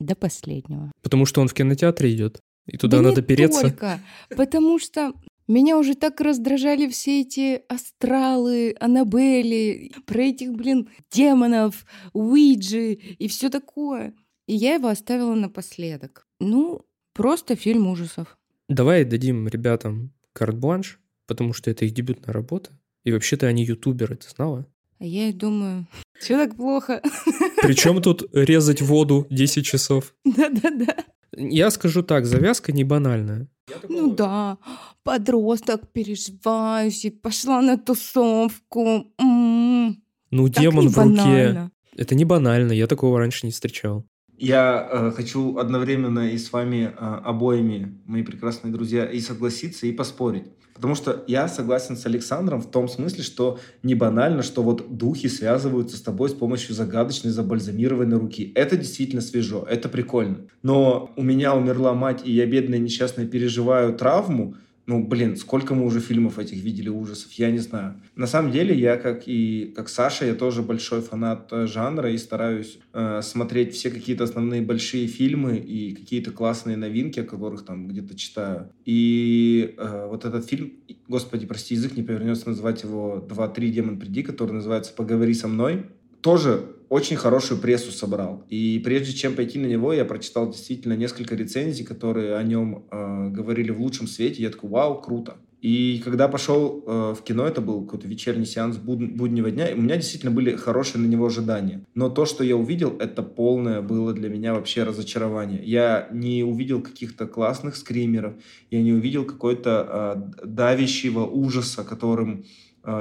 до последнего. потому что он в кинотеатре идет, и туда Да не надо переться. только, потому что меня уже так раздражали все эти астралы, Аннабели, про этих, блин, демонов, Уиджи и все такое. И я его оставила напоследок. Ну, просто фильм ужасов. Давай дадим ребятам карт-бланш, потому что это их дебютная работа. И вообще-то они ютуберы, ты знала? А я и думаю, все так плохо. Причем тут резать воду 10 часов? Да-да-да. Я скажу так, завязка не банальная. Ну да, подросток, переживаюсь, и пошла на тусовку. М, Ну, так демон в руке. банально. Это не банально, я такого раньше не встречал. Я э, хочу одновременно и с вами э, обоими, мои прекрасные друзья, и согласиться, и поспорить. Потому что я согласен с Александром в том смысле, что не банально, что вот духи связываются с тобой с помощью загадочной забальзамированной руки. Это действительно свежо, это прикольно. Но у меня умерла мать, и я бедная несчастная переживаю травму. Ну, блин, сколько мы уже фильмов этих видели ужасов, я не знаю. На самом деле, я, как и как Саша, я тоже большой фанат э, жанра и стараюсь э, смотреть все какие-то основные большие фильмы и какие-то классные новинки, о которых там где-то читаю. И э, вот этот фильм, господи, прости, язык не повернется назвать его «2-3 демон приди», который называется «Поговори со мной», тоже очень хорошую прессу собрал. И прежде чем пойти на него, я прочитал действительно несколько рецензий, которые о нем э, говорили в лучшем свете. Я такой, вау, круто. И когда пошел э, в кино, это был какой-то вечерний сеанс буд- буднего дня, и у меня действительно были хорошие на него ожидания. Но то, что я увидел, это полное было для меня вообще разочарование. Я не увидел каких-то классных скримеров, я не увидел какой-то э, давящего ужаса, которым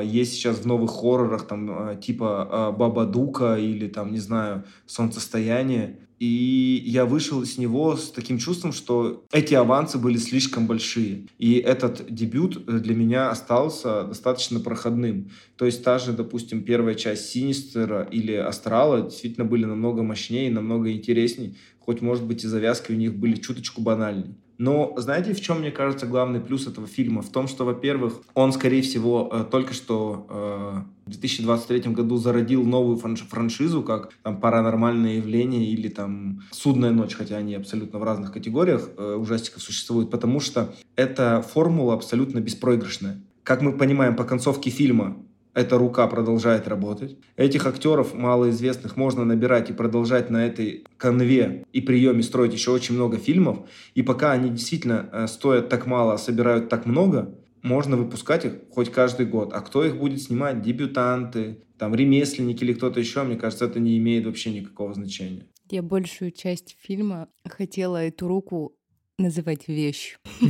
есть сейчас в новых хоррорах, там, э, типа э, Баба Дука или, там, не знаю, Солнцестояние. И я вышел с него с таким чувством, что эти авансы были слишком большие. И этот дебют э, для меня остался достаточно проходным. То есть та же, допустим, первая часть Синистера или Астрала действительно были намного мощнее, намного интересней. Хоть, может быть, и завязки у них были чуточку банальнее. Но знаете, в чем, мне кажется, главный плюс этого фильма? В том, что, во-первых, он, скорее всего, э, только что э, в 2023 году зародил новую франшизу, как там «Паранормальное явление» или там «Судная ночь», хотя они абсолютно в разных категориях э, ужастиков существуют, потому что эта формула абсолютно беспроигрышная. Как мы понимаем по концовке фильма, эта рука продолжает работать. Этих актеров малоизвестных можно набирать и продолжать на этой конве и приеме строить еще очень много фильмов. И пока они действительно э, стоят так мало, а собирают так много, можно выпускать их хоть каждый год. А кто их будет снимать? Дебютанты, там, ремесленники или кто-то еще, мне кажется, это не имеет вообще никакого значения. Я большую часть фильма хотела эту руку называть вещь.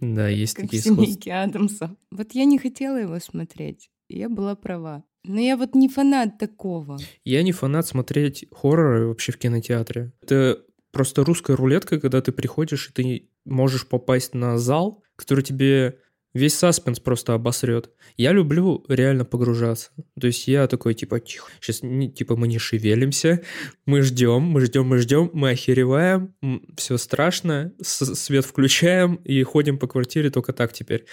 Да, есть как такие семейке Адамса. Вот я не хотела его смотреть я была права. Но я вот не фанат такого. Я не фанат смотреть хорроры вообще в кинотеатре. Это просто русская рулетка, когда ты приходишь, и ты можешь попасть на зал, который тебе весь саспенс просто обосрет. Я люблю реально погружаться. То есть я такой, типа, тихо, сейчас, типа, мы не шевелимся, мы ждем, мы ждем, мы ждем, мы охереваем, все страшно, свет включаем и ходим по квартире только так теперь.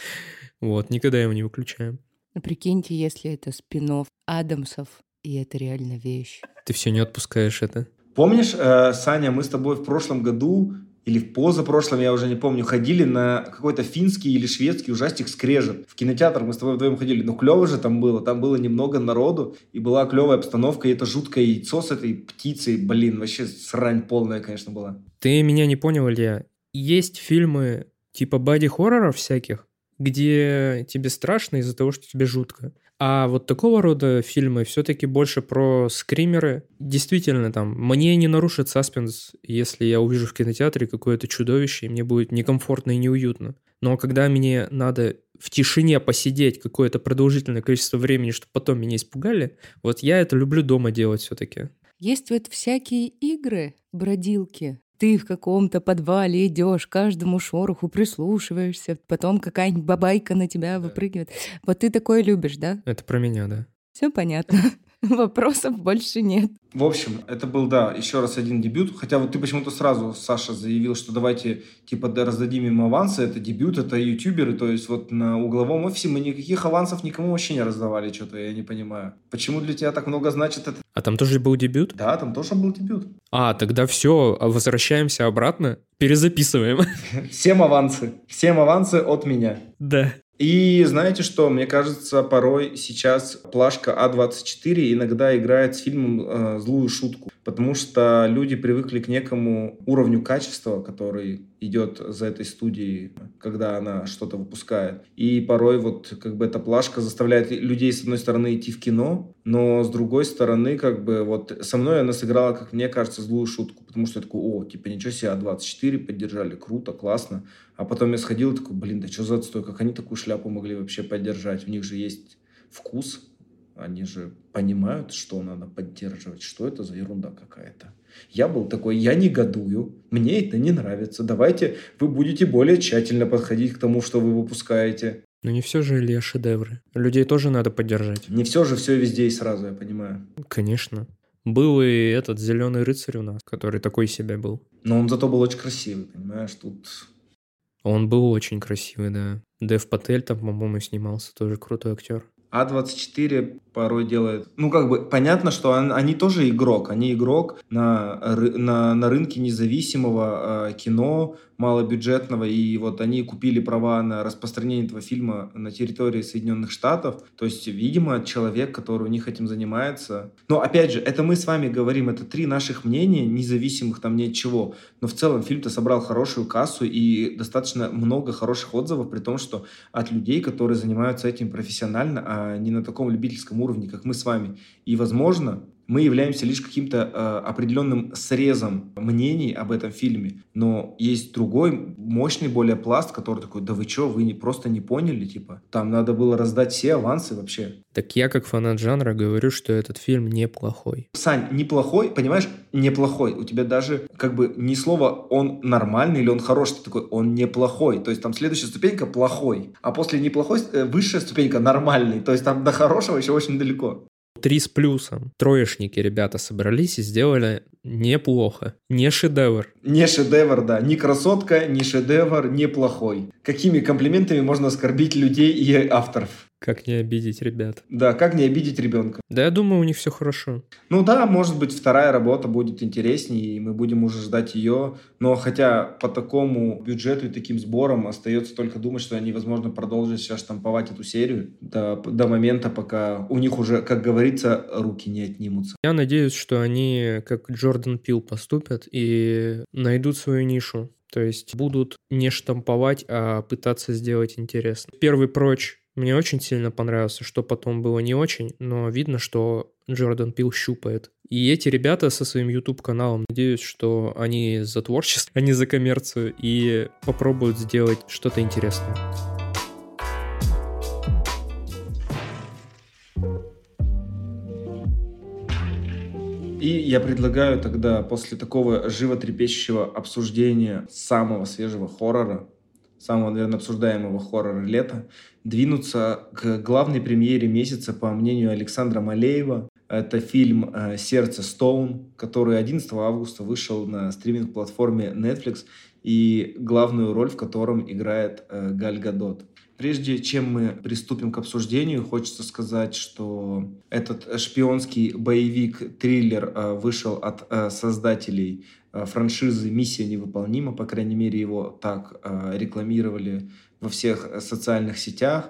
Вот, никогда его не выключаем. Ну, прикиньте, если это спин Адамсов, и это реально вещь. Ты все не отпускаешь это. Помнишь, э, Саня, мы с тобой в прошлом году или в позапрошлом, я уже не помню, ходили на какой-то финский или шведский ужастик «Скрежет». В кинотеатр мы с тобой вдвоем ходили. Ну, клево же там было. Там было немного народу, и была клевая обстановка, и это жуткое яйцо с этой птицей. Блин, вообще срань полная, конечно, была. Ты меня не понял, Илья. Есть фильмы типа боди-хорроров всяких, где тебе страшно из-за того, что тебе жутко. А вот такого рода фильмы все-таки больше про скримеры. Действительно, там, мне не нарушит саспенс, если я увижу в кинотеатре какое-то чудовище, и мне будет некомфортно и неуютно. Но когда мне надо в тишине посидеть какое-то продолжительное количество времени, чтобы потом меня испугали, вот я это люблю дома делать все-таки. Есть вот всякие игры, бродилки, ты в каком-то подвале идешь, каждому шороху прислушиваешься, потом какая-нибудь бабайка на тебя выпрыгивает. Вот ты такое любишь, да? Это про меня, да. Все понятно. Вопросов больше нет. В общем, это был, да, еще раз один дебют. Хотя вот ты почему-то сразу, Саша, заявил, что давайте, типа, раздадим им авансы. Это дебют, это ютуберы. То есть вот на угловом офисе мы никаких авансов никому вообще не раздавали. Что-то я не понимаю. Почему для тебя так много значит это? А там тоже был дебют? Да, там тоже был дебют. А, тогда все, возвращаемся обратно, перезаписываем. Всем авансы. Всем авансы от меня. Да. И знаете что, мне кажется, порой сейчас плашка А24 иногда играет с фильмом э, злую шутку, потому что люди привыкли к некому уровню качества, который идет за этой студией, когда она что-то выпускает. И порой вот как бы эта плашка заставляет людей, с одной стороны, идти в кино, но с другой стороны, как бы вот со мной она сыграла, как мне кажется, злую шутку, потому что я такой, о, типа ничего себе, А24 поддержали, круто, классно. А потом я сходил и такой, блин, да что за отстой, как они такую шляпу могли вообще поддержать? У них же есть вкус, они же понимают, что надо поддерживать, что это за ерунда какая-то. Я был такой, я негодую, мне это не нравится, давайте вы будете более тщательно подходить к тому, что вы выпускаете. Но не все же Илья шедевры. Людей тоже надо поддержать. Не все же все везде и сразу, я понимаю. Конечно. Был и этот зеленый рыцарь у нас, который такой себе был. Но он зато был очень красивый, понимаешь, тут он был очень красивый, да. Дэв Патель там, по-моему, снимался, тоже крутой актер. А24 порой делает... Ну, как бы, понятно, что он, они тоже игрок. Они игрок на, на, на рынке независимого э, кино, малобюджетного, и вот они купили права на распространение этого фильма на территории Соединенных Штатов. То есть, видимо, человек, который у них этим занимается. Но, опять же, это мы с вами говорим, это три наших мнения, независимых там ни от чего. Но в целом фильм-то собрал хорошую кассу и достаточно много хороших отзывов, при том, что от людей, которые занимаются этим профессионально, а не на таком любительском уровне, как мы с вами. И, возможно, мы являемся лишь каким-то э, определенным срезом мнений об этом фильме, но есть другой мощный более пласт, который такой, да вы что, вы не, просто не поняли, типа, там надо было раздать все авансы вообще. Так я как фанат жанра говорю, что этот фильм неплохой. Сань, неплохой, понимаешь, неплохой. У тебя даже как бы не слово он нормальный или он хороший, ты такой, он неплохой. То есть там следующая ступенька плохой, а после неплохой э, высшая ступенька нормальный. То есть там до хорошего еще очень далеко. Три с плюсом. Троечники ребята собрались и сделали неплохо. Не шедевр. Не шедевр, да. Ни красотка, ни шедевр, неплохой. Какими комплиментами можно оскорбить людей и авторов? Как не обидеть ребят. Да, как не обидеть ребенка. Да, я думаю, у них все хорошо. Ну да, может быть, вторая работа будет интереснее, и мы будем уже ждать ее. Но хотя по такому бюджету и таким сборам остается только думать, что они, возможно, продолжат сейчас штамповать эту серию до, до момента, пока у них уже, как говорится, руки не отнимутся. Я надеюсь, что они, как Джордан Пил, поступят и найдут свою нишу. То есть будут не штамповать, а пытаться сделать интересно. Первый прочь мне очень сильно понравился, что потом было не очень, но видно, что Джордан Пил щупает. И эти ребята со своим YouTube-каналом, надеюсь, что они за творчество, а не за коммерцию, и попробуют сделать что-то интересное. И я предлагаю тогда после такого животрепещущего обсуждения самого свежего хоррора, самого, наверное, обсуждаемого хоррора лета, двинуться к главной премьере месяца, по мнению Александра Малеева. Это фильм э, «Сердце Стоун», который 11 августа вышел на стриминг-платформе Netflix, и главную роль в котором играет э, Галь Гадот. Прежде чем мы приступим к обсуждению, хочется сказать, что этот шпионский боевик-триллер э, вышел от создателей франшизы «Миссия невыполнима», по крайней мере, его так рекламировали во всех э, социальных сетях,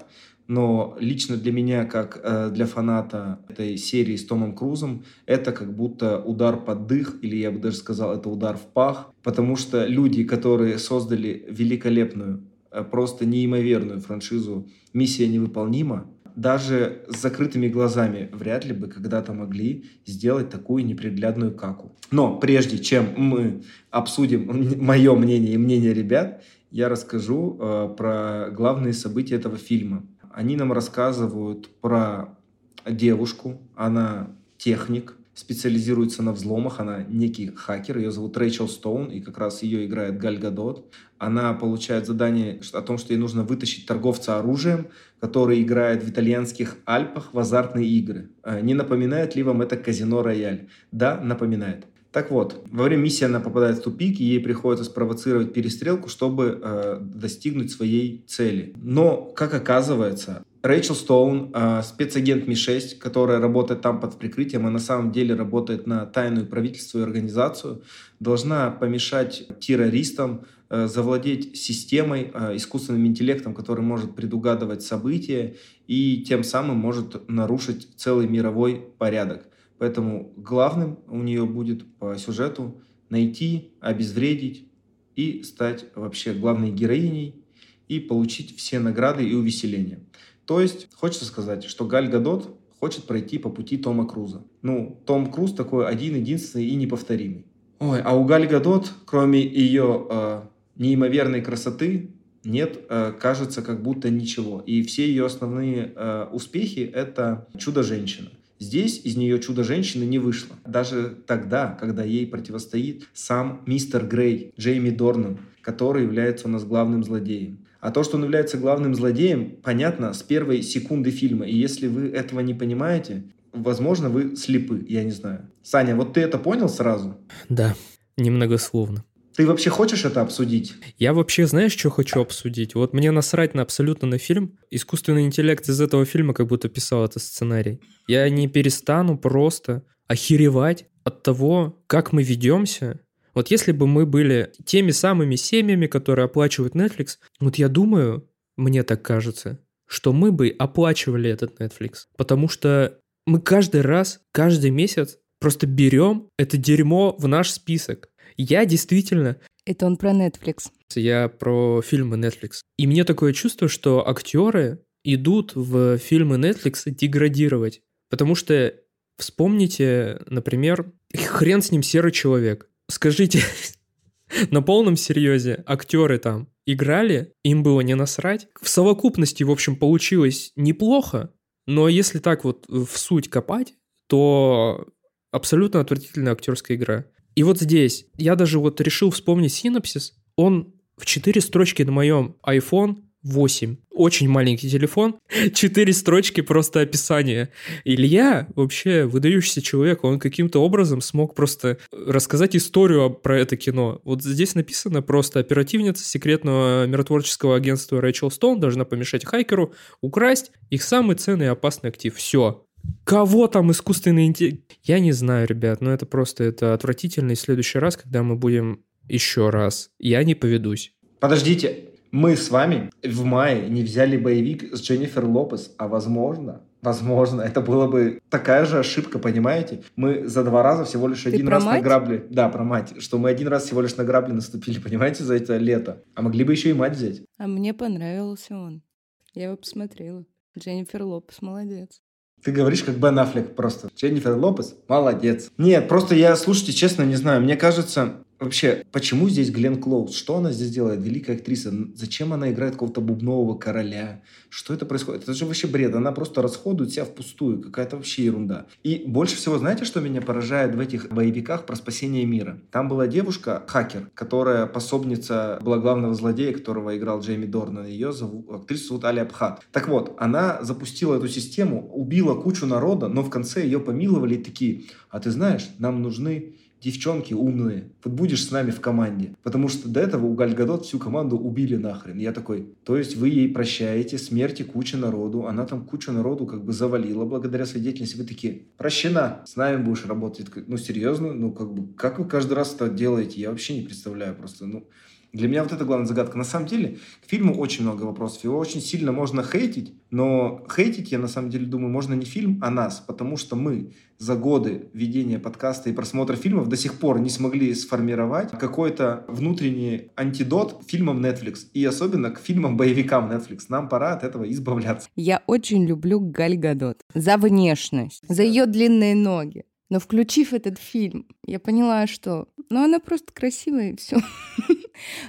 но лично для меня, как э, для фаната этой серии с Томом Крузом, это как будто удар под дых, или я бы даже сказал, это удар в пах, потому что люди, которые создали великолепную, э, просто неимоверную франшизу «Миссия невыполнима», даже с закрытыми глазами вряд ли бы когда-то могли сделать такую неприглядную каку. Но прежде чем мы обсудим мое мнение и мнение ребят, я расскажу э, про главные события этого фильма. Они нам рассказывают про девушку, она техник, специализируется на взломах, она некий хакер, ее зовут Рэйчел Стоун, и как раз ее играет Галь Гадот. Она получает задание о том, что ей нужно вытащить торговца оружием, который играет в итальянских Альпах в азартные игры. Э, не напоминает ли вам это казино Рояль? Да, напоминает. Так вот, во время миссии она попадает в тупик, и ей приходится спровоцировать перестрелку, чтобы э, достигнуть своей цели. Но, как оказывается, Рэйчел Стоун, э, спецагент Ми-6, которая работает там под прикрытием, а на самом деле работает на тайную правительство и организацию, должна помешать террористам э, завладеть системой, э, искусственным интеллектом, который может предугадывать события и тем самым может нарушить целый мировой порядок. Поэтому главным у нее будет по сюжету найти, обезвредить и стать вообще главной героиней и получить все награды и увеселения. То есть, хочется сказать, что Галь Гадот хочет пройти по пути Тома Круза. Ну, Том Круз такой один-единственный и неповторимый. Ой, а у Галь Гадот, кроме ее э, неимоверной красоты, нет, э, кажется, как будто ничего. И все ее основные э, успехи — это «Чудо-женщина». Здесь из нее чудо-женщины не вышло. Даже тогда, когда ей противостоит сам мистер Грей, Джейми Дорнан, который является у нас главным злодеем. А то, что он является главным злодеем, понятно с первой секунды фильма. И если вы этого не понимаете, возможно, вы слепы, я не знаю. Саня, вот ты это понял сразу? Да, немногословно. Ты вообще хочешь это обсудить? Я вообще, знаешь, что хочу обсудить? Вот мне насрать на абсолютно на фильм. Искусственный интеллект из этого фильма как будто писал этот сценарий. Я не перестану просто охеревать от того, как мы ведемся. Вот если бы мы были теми самыми семьями, которые оплачивают Netflix, вот я думаю, мне так кажется, что мы бы оплачивали этот Netflix. Потому что мы каждый раз, каждый месяц просто берем это дерьмо в наш список. Я действительно... Это он про Netflix. Я про фильмы Netflix. И мне такое чувство, что актеры идут в фильмы Netflix деградировать. Потому что вспомните, например, хрен с ним серый человек. Скажите, на полном серьезе актеры там играли, им было не насрать. В совокупности, в общем, получилось неплохо, но если так вот в суть копать, то абсолютно отвратительная актерская игра. И вот здесь я даже вот решил вспомнить синапсис. Он в четыре строчки на моем iPhone 8. Очень маленький телефон, четыре строчки просто описания. Илья вообще выдающийся человек, он каким-то образом смог просто рассказать историю про это кино. Вот здесь написано просто оперативница секретного миротворческого агентства Рэйчел Стоун должна помешать хайкеру украсть их самый ценный и опасный актив. Все. Кого там искусственный интеллект? Я не знаю, ребят, но это просто это отвратительно. И в следующий раз, когда мы будем еще раз, я не поведусь. Подождите, мы с вами в мае не взяли боевик с Дженнифер Лопес, а возможно, возможно, это было бы такая же ошибка, понимаете? Мы за два раза всего лишь Ты один про раз мать? на грабли. Да, про мать. Что мы один раз всего лишь на грабли наступили, понимаете, за это лето. А могли бы еще и мать взять. А мне понравился он. Я его посмотрела. Дженнифер Лопес молодец. Ты говоришь, как Бен Аффлек просто. Дженнифер Лопес, молодец. Нет, просто я, слушайте, честно, не знаю. Мне кажется, вообще, почему здесь Глен Клоуз? Что она здесь делает? Великая актриса. Зачем она играет какого-то бубнового короля? Что это происходит? Это же вообще бред. Она просто расходует себя впустую. Какая-то вообще ерунда. И больше всего, знаете, что меня поражает в этих боевиках про спасение мира? Там была девушка, хакер, которая пособница была главного злодея, которого играл Джейми Дорнан. Ее зовут, актрису зовут Али Абхат. Так вот, она запустила эту систему, убила кучу народа, но в конце ее помиловали и такие, а ты знаешь, нам нужны девчонки умные, вот будешь с нами в команде. Потому что до этого у Галь Гадот всю команду убили нахрен. Я такой, то есть вы ей прощаете смерти куча народу, она там кучу народу как бы завалила благодаря своей деятельности. Вы такие, прощена, с нами будешь работать. Ну, серьезно? Ну, как бы, как вы каждый раз это делаете? Я вообще не представляю просто. Ну, для меня вот это главная загадка. На самом деле, к фильму очень много вопросов. Его очень сильно можно хейтить, но хейтить, я на самом деле думаю, можно не фильм, а нас, потому что мы за годы ведения подкаста и просмотра фильмов до сих пор не смогли сформировать какой-то внутренний антидот фильмам Netflix и особенно к фильмам-боевикам Netflix. Нам пора от этого избавляться. Я очень люблю Галь Гадот. За внешность, за ее длинные ноги. Но включив этот фильм, я поняла, что... Ну, она просто красивая, и все.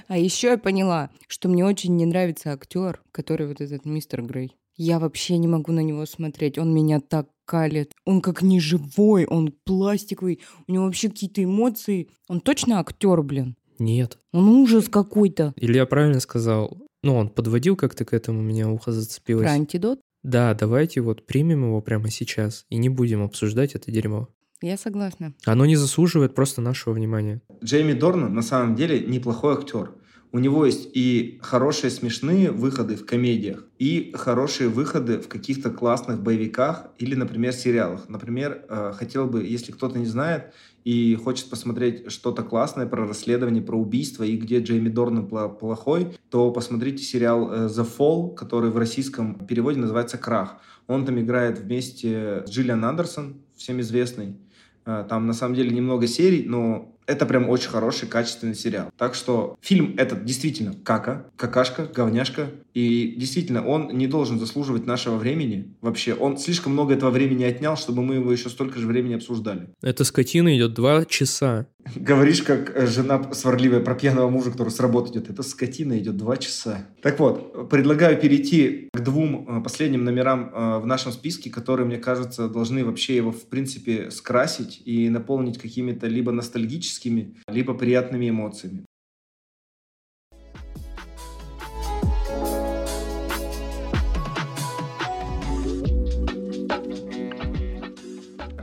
А еще я поняла, что мне очень не нравится актер, который вот этот мистер Грей. Я вообще не могу на него смотреть. Он меня так калит. Он как неживой, он пластиковый. У него вообще какие-то эмоции. Он точно актер, блин. Нет. Он ужас какой-то. Илья правильно сказал. Ну, он подводил как-то к этому, у меня ухо зацепилось. Про антидот? Да, давайте вот примем его прямо сейчас и не будем обсуждать это дерьмо. Я согласна. Оно не заслуживает просто нашего внимания. Джейми Дорнан на самом деле неплохой актер. У него есть и хорошие смешные выходы в комедиях, и хорошие выходы в каких-то классных боевиках или, например, сериалах. Например, э, хотел бы, если кто-то не знает и хочет посмотреть что-то классное про расследование, про убийство и где Джейми Дорнан плохой, то посмотрите сериал э, The Fall, который в российском переводе называется «Крах». Он там играет вместе с Джиллиан Андерсон, всем известный. Э, Там на самом деле немного серий, но это прям очень хороший, качественный сериал. Так что фильм этот действительно кака, какашка, говняшка. И действительно, он не должен заслуживать нашего времени. Вообще, он слишком много этого времени отнял, чтобы мы его еще столько же времени обсуждали. Эта скотина идет два часа. Говоришь, как э, жена сварливая про пьяного мужа, который с работы идет. Эта скотина идет два часа. Так вот, предлагаю перейти к двум э, последним номерам э, в нашем списке, которые, мне кажется, должны вообще его, в принципе, скрасить и наполнить какими-то либо ностальгическими, либо приятными эмоциями.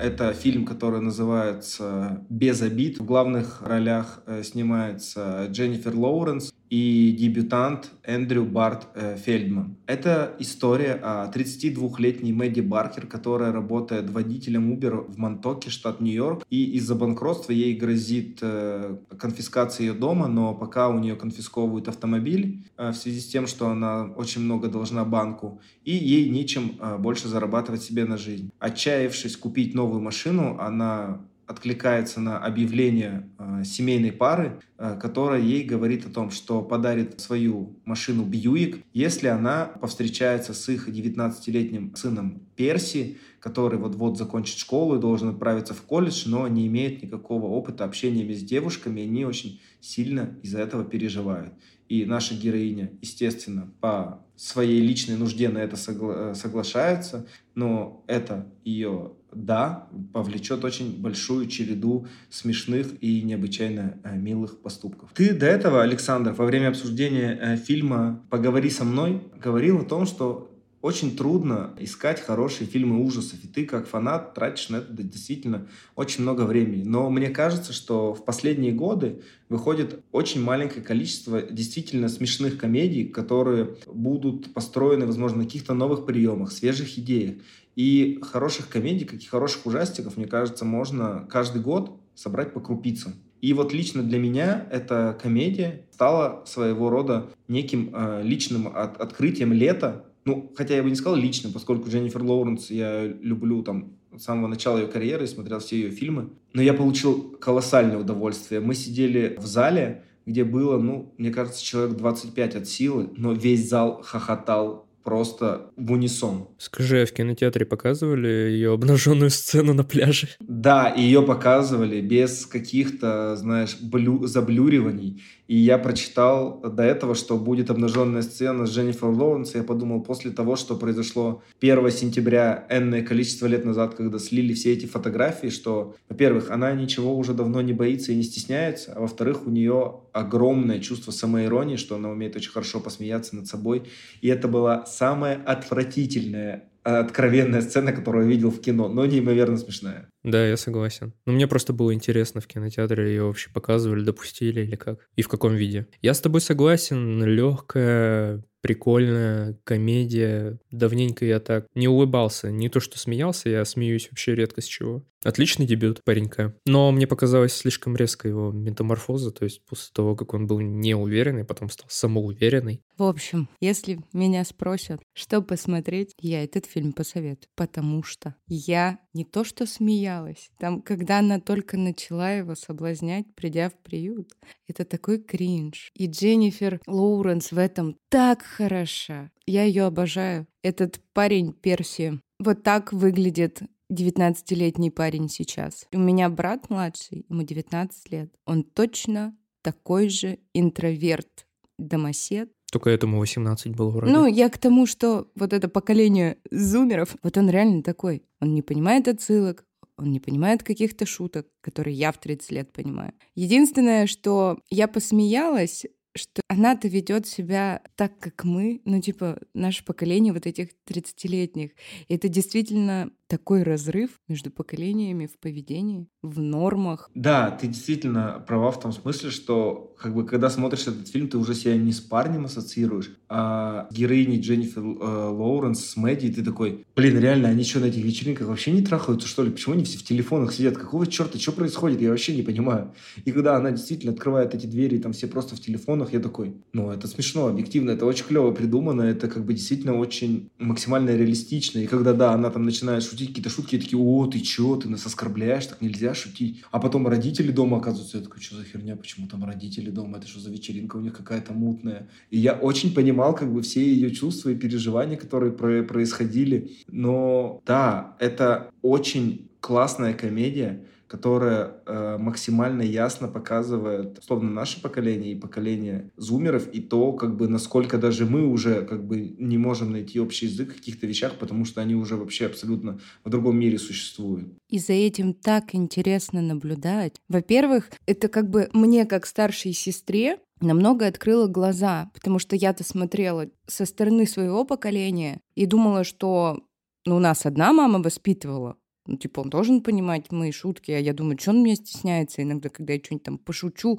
Это фильм, который называется «Без обид». В главных ролях э, снимается Дженнифер Лоуренс и дебютант Эндрю Барт э, Фельдман. Это история о 32-летней Мэдди Баркер, которая работает водителем Uber в Монтоке, штат Нью-Йорк, и из-за банкротства ей грозит э, конфискация ее дома, но пока у нее конфисковывают автомобиль э, в связи с тем, что она очень много должна банку, и ей нечем больше зарабатывать себе на жизнь. Отчаявшись купить новую машину, она откликается на объявление э, семейной пары, э, которая ей говорит о том, что подарит свою машину Бьюик, если она повстречается с их 19-летним сыном Перси, который вот-вот закончит школу и должен отправиться в колледж, но не имеет никакого опыта общения с девушками, и они очень сильно из-за этого переживают. И наша героиня, естественно, по своей личной нужде на это согла- соглашается, но это ее да, повлечет очень большую череду смешных и необычайно э, милых поступков. Ты до этого, Александр, во время обсуждения э, фильма «Поговори со мной» говорил о том, что очень трудно искать хорошие фильмы ужасов, и ты как фанат тратишь на это действительно очень много времени. Но мне кажется, что в последние годы выходит очень маленькое количество действительно смешных комедий, которые будут построены, возможно, на каких-то новых приемах, свежих идеях. И хороших комедий, как и хороших ужастиков, мне кажется, можно каждый год собрать по крупицам. И вот лично для меня эта комедия стала своего рода неким э, личным от, открытием лета. Ну, хотя я бы не сказал личным, поскольку Дженнифер Лоуренс я люблю там с самого начала ее карьеры, смотрел все ее фильмы. Но я получил колоссальное удовольствие. Мы сидели в зале, где было, ну, мне кажется, человек 25 от силы, но весь зал хохотал просто в унисон. Скажи, а в кинотеатре показывали ее обнаженную сцену на пляже? Да, ее показывали без каких-то, знаешь, блю... заблюриваний. И я прочитал до этого, что будет обнаженная сцена с Дженнифер Лоуренс. Я подумал, после того, что произошло 1 сентября, энное количество лет назад, когда слили все эти фотографии, что, во-первых, она ничего уже давно не боится и не стесняется, а во-вторых, у нее огромное чувство самоиронии, что она умеет очень хорошо посмеяться над собой. И это была самая отвратительная откровенная сцена, которую я видел в кино, но неимоверно смешная. Да, я согласен. Но мне просто было интересно в кинотеатре, ее вообще показывали, допустили или как? И в каком виде? Я с тобой согласен, легкая, прикольная комедия. Давненько я так не улыбался. Не то, что смеялся, я смеюсь вообще редко с чего. Отличный дебют паренька. Но мне показалось слишком резко его метаморфоза, то есть после того, как он был неуверенный, потом стал самоуверенный. В общем, если меня спросят, что посмотреть, я этот фильм посоветую, потому что я не то что смеялась, там, когда она только начала его соблазнять, придя в приют, это такой кринж. И Дженнифер Лоуренс в этом так хороша. Я ее обожаю. Этот парень Перси вот так выглядит 19-летний парень сейчас. У меня брат младший, ему 19 лет. Он точно такой же интроверт, домосед. Только этому 18 было вроде. Ну, я к тому, что вот это поколение зумеров, вот он реально такой. Он не понимает отсылок, он не понимает каких-то шуток, которые я в 30 лет понимаю. Единственное, что я посмеялась, что она-то ведет себя так, как мы, ну, типа, наше поколение вот этих 30-летних. И это действительно такой разрыв между поколениями в поведении, в нормах. Да, ты действительно права в том смысле, что как бы когда смотришь этот фильм, ты уже себя не с парнем ассоциируешь, а с героиней Дженнифер э, Лоуренс, с Мэдди, ты такой, блин, реально, они что, на этих вечеринках вообще не трахаются, что ли? Почему они все в телефонах сидят? Какого черта? Что происходит? Я вообще не понимаю. И когда она действительно открывает эти двери, и там все просто в телефонах, я такой, ну, это смешно, объективно, это очень клево придумано, это как бы действительно очень максимально реалистично. И когда, да, она там начинает шутить шутить какие-то шутки, я такие, о, ты чё, ты нас оскорбляешь, так нельзя шутить. А потом родители дома оказываются, я такой, что за херня, почему там родители дома, это что за вечеринка у них какая-то мутная. И я очень понимал как бы все ее чувства и переживания, которые про происходили. Но да, это очень классная комедия, которая э, максимально ясно показывает, словно наше поколение и поколение зумеров, и то, как бы, насколько даже мы уже как бы не можем найти общий язык в каких-то вещах, потому что они уже вообще абсолютно в другом мире существуют. И за этим так интересно наблюдать. Во-первых, это как бы мне, как старшей сестре, намного открыло глаза, потому что я-то смотрела со стороны своего поколения и думала, что ну, нас одна мама воспитывала, Ну, типа, он должен понимать мои шутки, а я думаю, что он меня стесняется иногда, когда я что-нибудь там пошучу,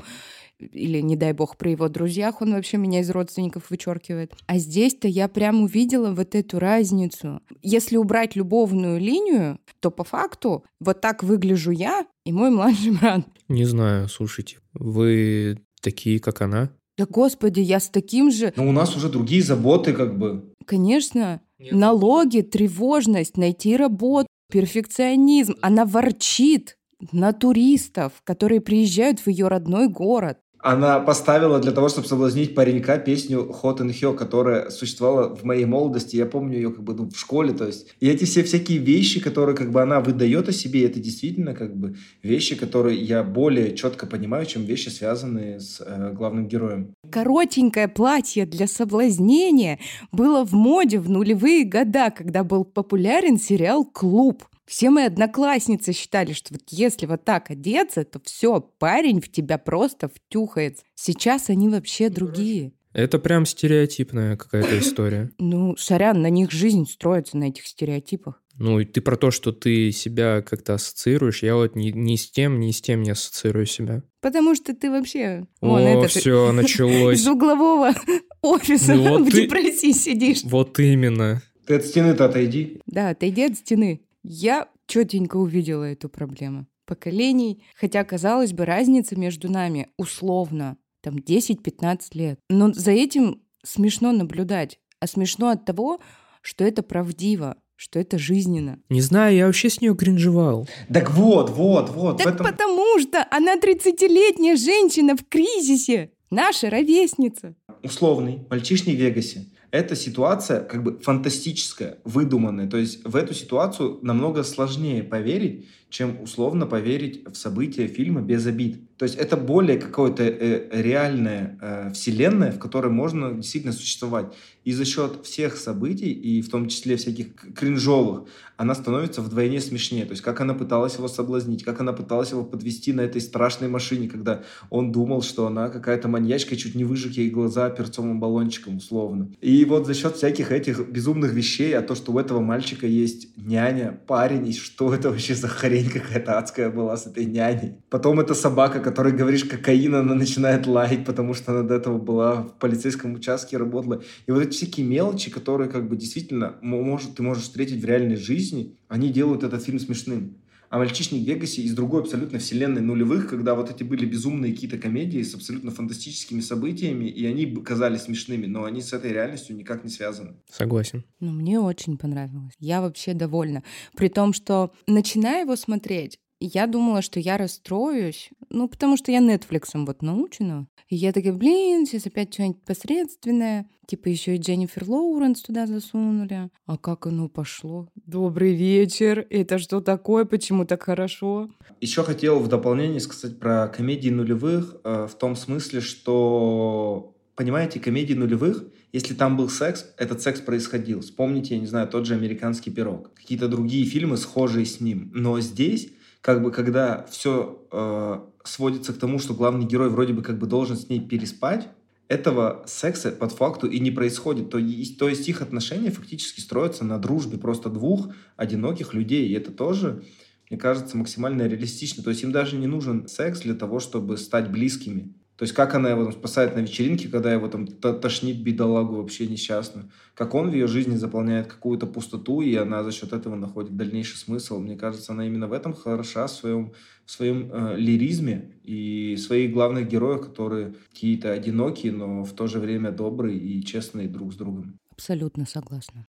или, не дай бог, при его друзьях он вообще меня из родственников вычеркивает. А здесь-то я прям увидела вот эту разницу. Если убрать любовную линию, то по факту вот так выгляжу я и мой младший брат. Не знаю, слушайте, вы такие, как она? Да господи, я с таким же... Но у нас уже другие заботы как бы. Конечно, Нет. налоги, тревожность, найти работу, перфекционизм. Она ворчит на туристов, которые приезжают в ее родной город. Она поставила для того, чтобы соблазнить паренька песню Hot and Hell, которая существовала в моей молодости. Я помню ее как бы ну, в школе. То есть, и эти все всякие вещи, которые как бы она выдает о себе, это действительно как бы вещи, которые я более четко понимаю, чем вещи, связанные с э, главным героем. Коротенькое платье для соблазнения было в моде в нулевые года, когда был популярен сериал «Клуб». Все мои одноклассницы считали, что вот если вот так одеться, то все, парень в тебя просто втюхается. Сейчас они вообще другие. Это прям стереотипная какая-то история. Ну, сорян, на них жизнь строится, на этих стереотипах. Ну, и ты про то, что ты себя как-то ассоциируешь, я вот ни, ни с тем, ни с тем не ассоциирую себя. Потому что ты вообще... Вон, О, это все, началось. Из углового офиса ну, вот в ты... депрессии сидишь. Вот именно. Ты от стены-то отойди. Да, отойди от стены. Я четенько увидела эту проблему поколений, хотя, казалось бы, разница между нами условно там 10-15 лет. Но за этим смешно наблюдать, а смешно от того, что это правдиво, что это жизненно. Не знаю, я вообще с нее кринжевал. Так вот, вот, вот. Так этом... потому что она 30-летняя женщина в кризисе, наша ровесница. Условный мальчишник в Вегасе эта ситуация как бы фантастическая, выдуманная. То есть в эту ситуацию намного сложнее поверить, чем условно поверить в события фильма без обид. То есть это более какое-то э, реальная э, вселенная, в которой можно действительно существовать. И за счет всех событий, и в том числе всяких кринжовых, она становится вдвойне смешнее. То есть как она пыталась его соблазнить, как она пыталась его подвести на этой страшной машине, когда он думал, что она какая-то маньячка, чуть не выжег ей глаза перцовым баллончиком условно. И вот за счет всяких этих безумных вещей, а то, что у этого мальчика есть няня, парень, и что это вообще за хрень какая-то адская была с этой няней. Потом эта собака, которой говоришь кокаин, она начинает лаять, потому что она до этого была в полицейском участке работала. И вот эти всякие мелочи, которые как бы действительно может, ты можешь встретить в реальной жизни, они делают этот фильм смешным. А «Мальчишник в Вегасе» из другой абсолютно вселенной нулевых, когда вот эти были безумные какие-то комедии с абсолютно фантастическими событиями, и они казались смешными, но они с этой реальностью никак не связаны. Согласен. Ну, мне очень понравилось. Я вообще довольна. При том, что начиная его смотреть, я думала, что я расстроюсь, ну, потому что я Нетфликсом вот научена. И я такая, блин, сейчас опять что-нибудь посредственное. Типа еще и Дженнифер Лоуренс туда засунули. А как оно пошло? Добрый вечер. Это что такое? Почему так хорошо? Еще хотел в дополнение сказать про комедии нулевых э, в том смысле, что понимаете, комедии нулевых, если там был секс, этот секс происходил. Вспомните, я не знаю, тот же «Американский пирог». Какие-то другие фильмы, схожие с ним. Но здесь как бы когда все э, сводится к тому, что главный герой вроде бы как бы должен с ней переспать, этого секса под факту и не происходит. То есть, то есть их отношения фактически строятся на дружбе просто двух одиноких людей. И это тоже, мне кажется, максимально реалистично. То есть им даже не нужен секс для того, чтобы стать близкими. То есть как она его там спасает на вечеринке, когда его там тошнит бедолагу вообще несчастную. Как он в ее жизни заполняет какую-то пустоту, и она за счет этого находит дальнейший смысл. Мне кажется, она именно в этом хороша, в своем, в своем э, лиризме и своих главных героях, которые какие-то одинокие, но в то же время добрые и честные друг с другом. Абсолютно согласна.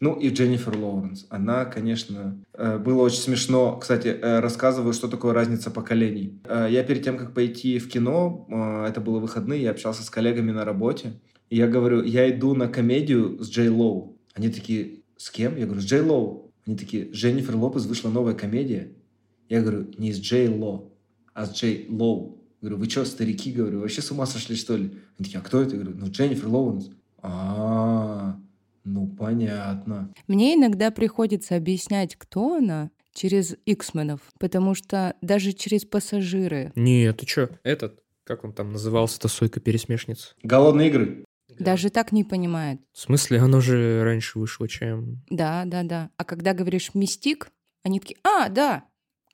Ну и Дженнифер Лоуренс. Она, конечно, э, было очень смешно. Кстати, э, рассказываю, что такое разница поколений. Э, я перед тем, как пойти в кино, это было выходные, я общался с коллегами на работе. И я говорю, я иду на комедию с Джей Лоу. Они такие, с кем? Я говорю, с Джей Лоу. Они такие, Дженнифер Лопес вышла новая комедия. Я говорю, не с Джей Ло, а с Джей Лоу. Говорю, вы что, старики, говорю, вообще с ума сошли, что ли? Они такие, а кто это? Я говорю, ну, Дженнифер Лоуренс. А-а-а. Ну, понятно. Мне иногда приходится объяснять, кто она, через Иксменов, потому что даже через пассажиры. Не, ты чё, этот, как он там назывался-то, Сойка-пересмешница? Голодные игры. Даже так не понимает. В смысле, оно же раньше вышло, чем... Да, да, да. А когда говоришь «мистик», Они такие, а, да,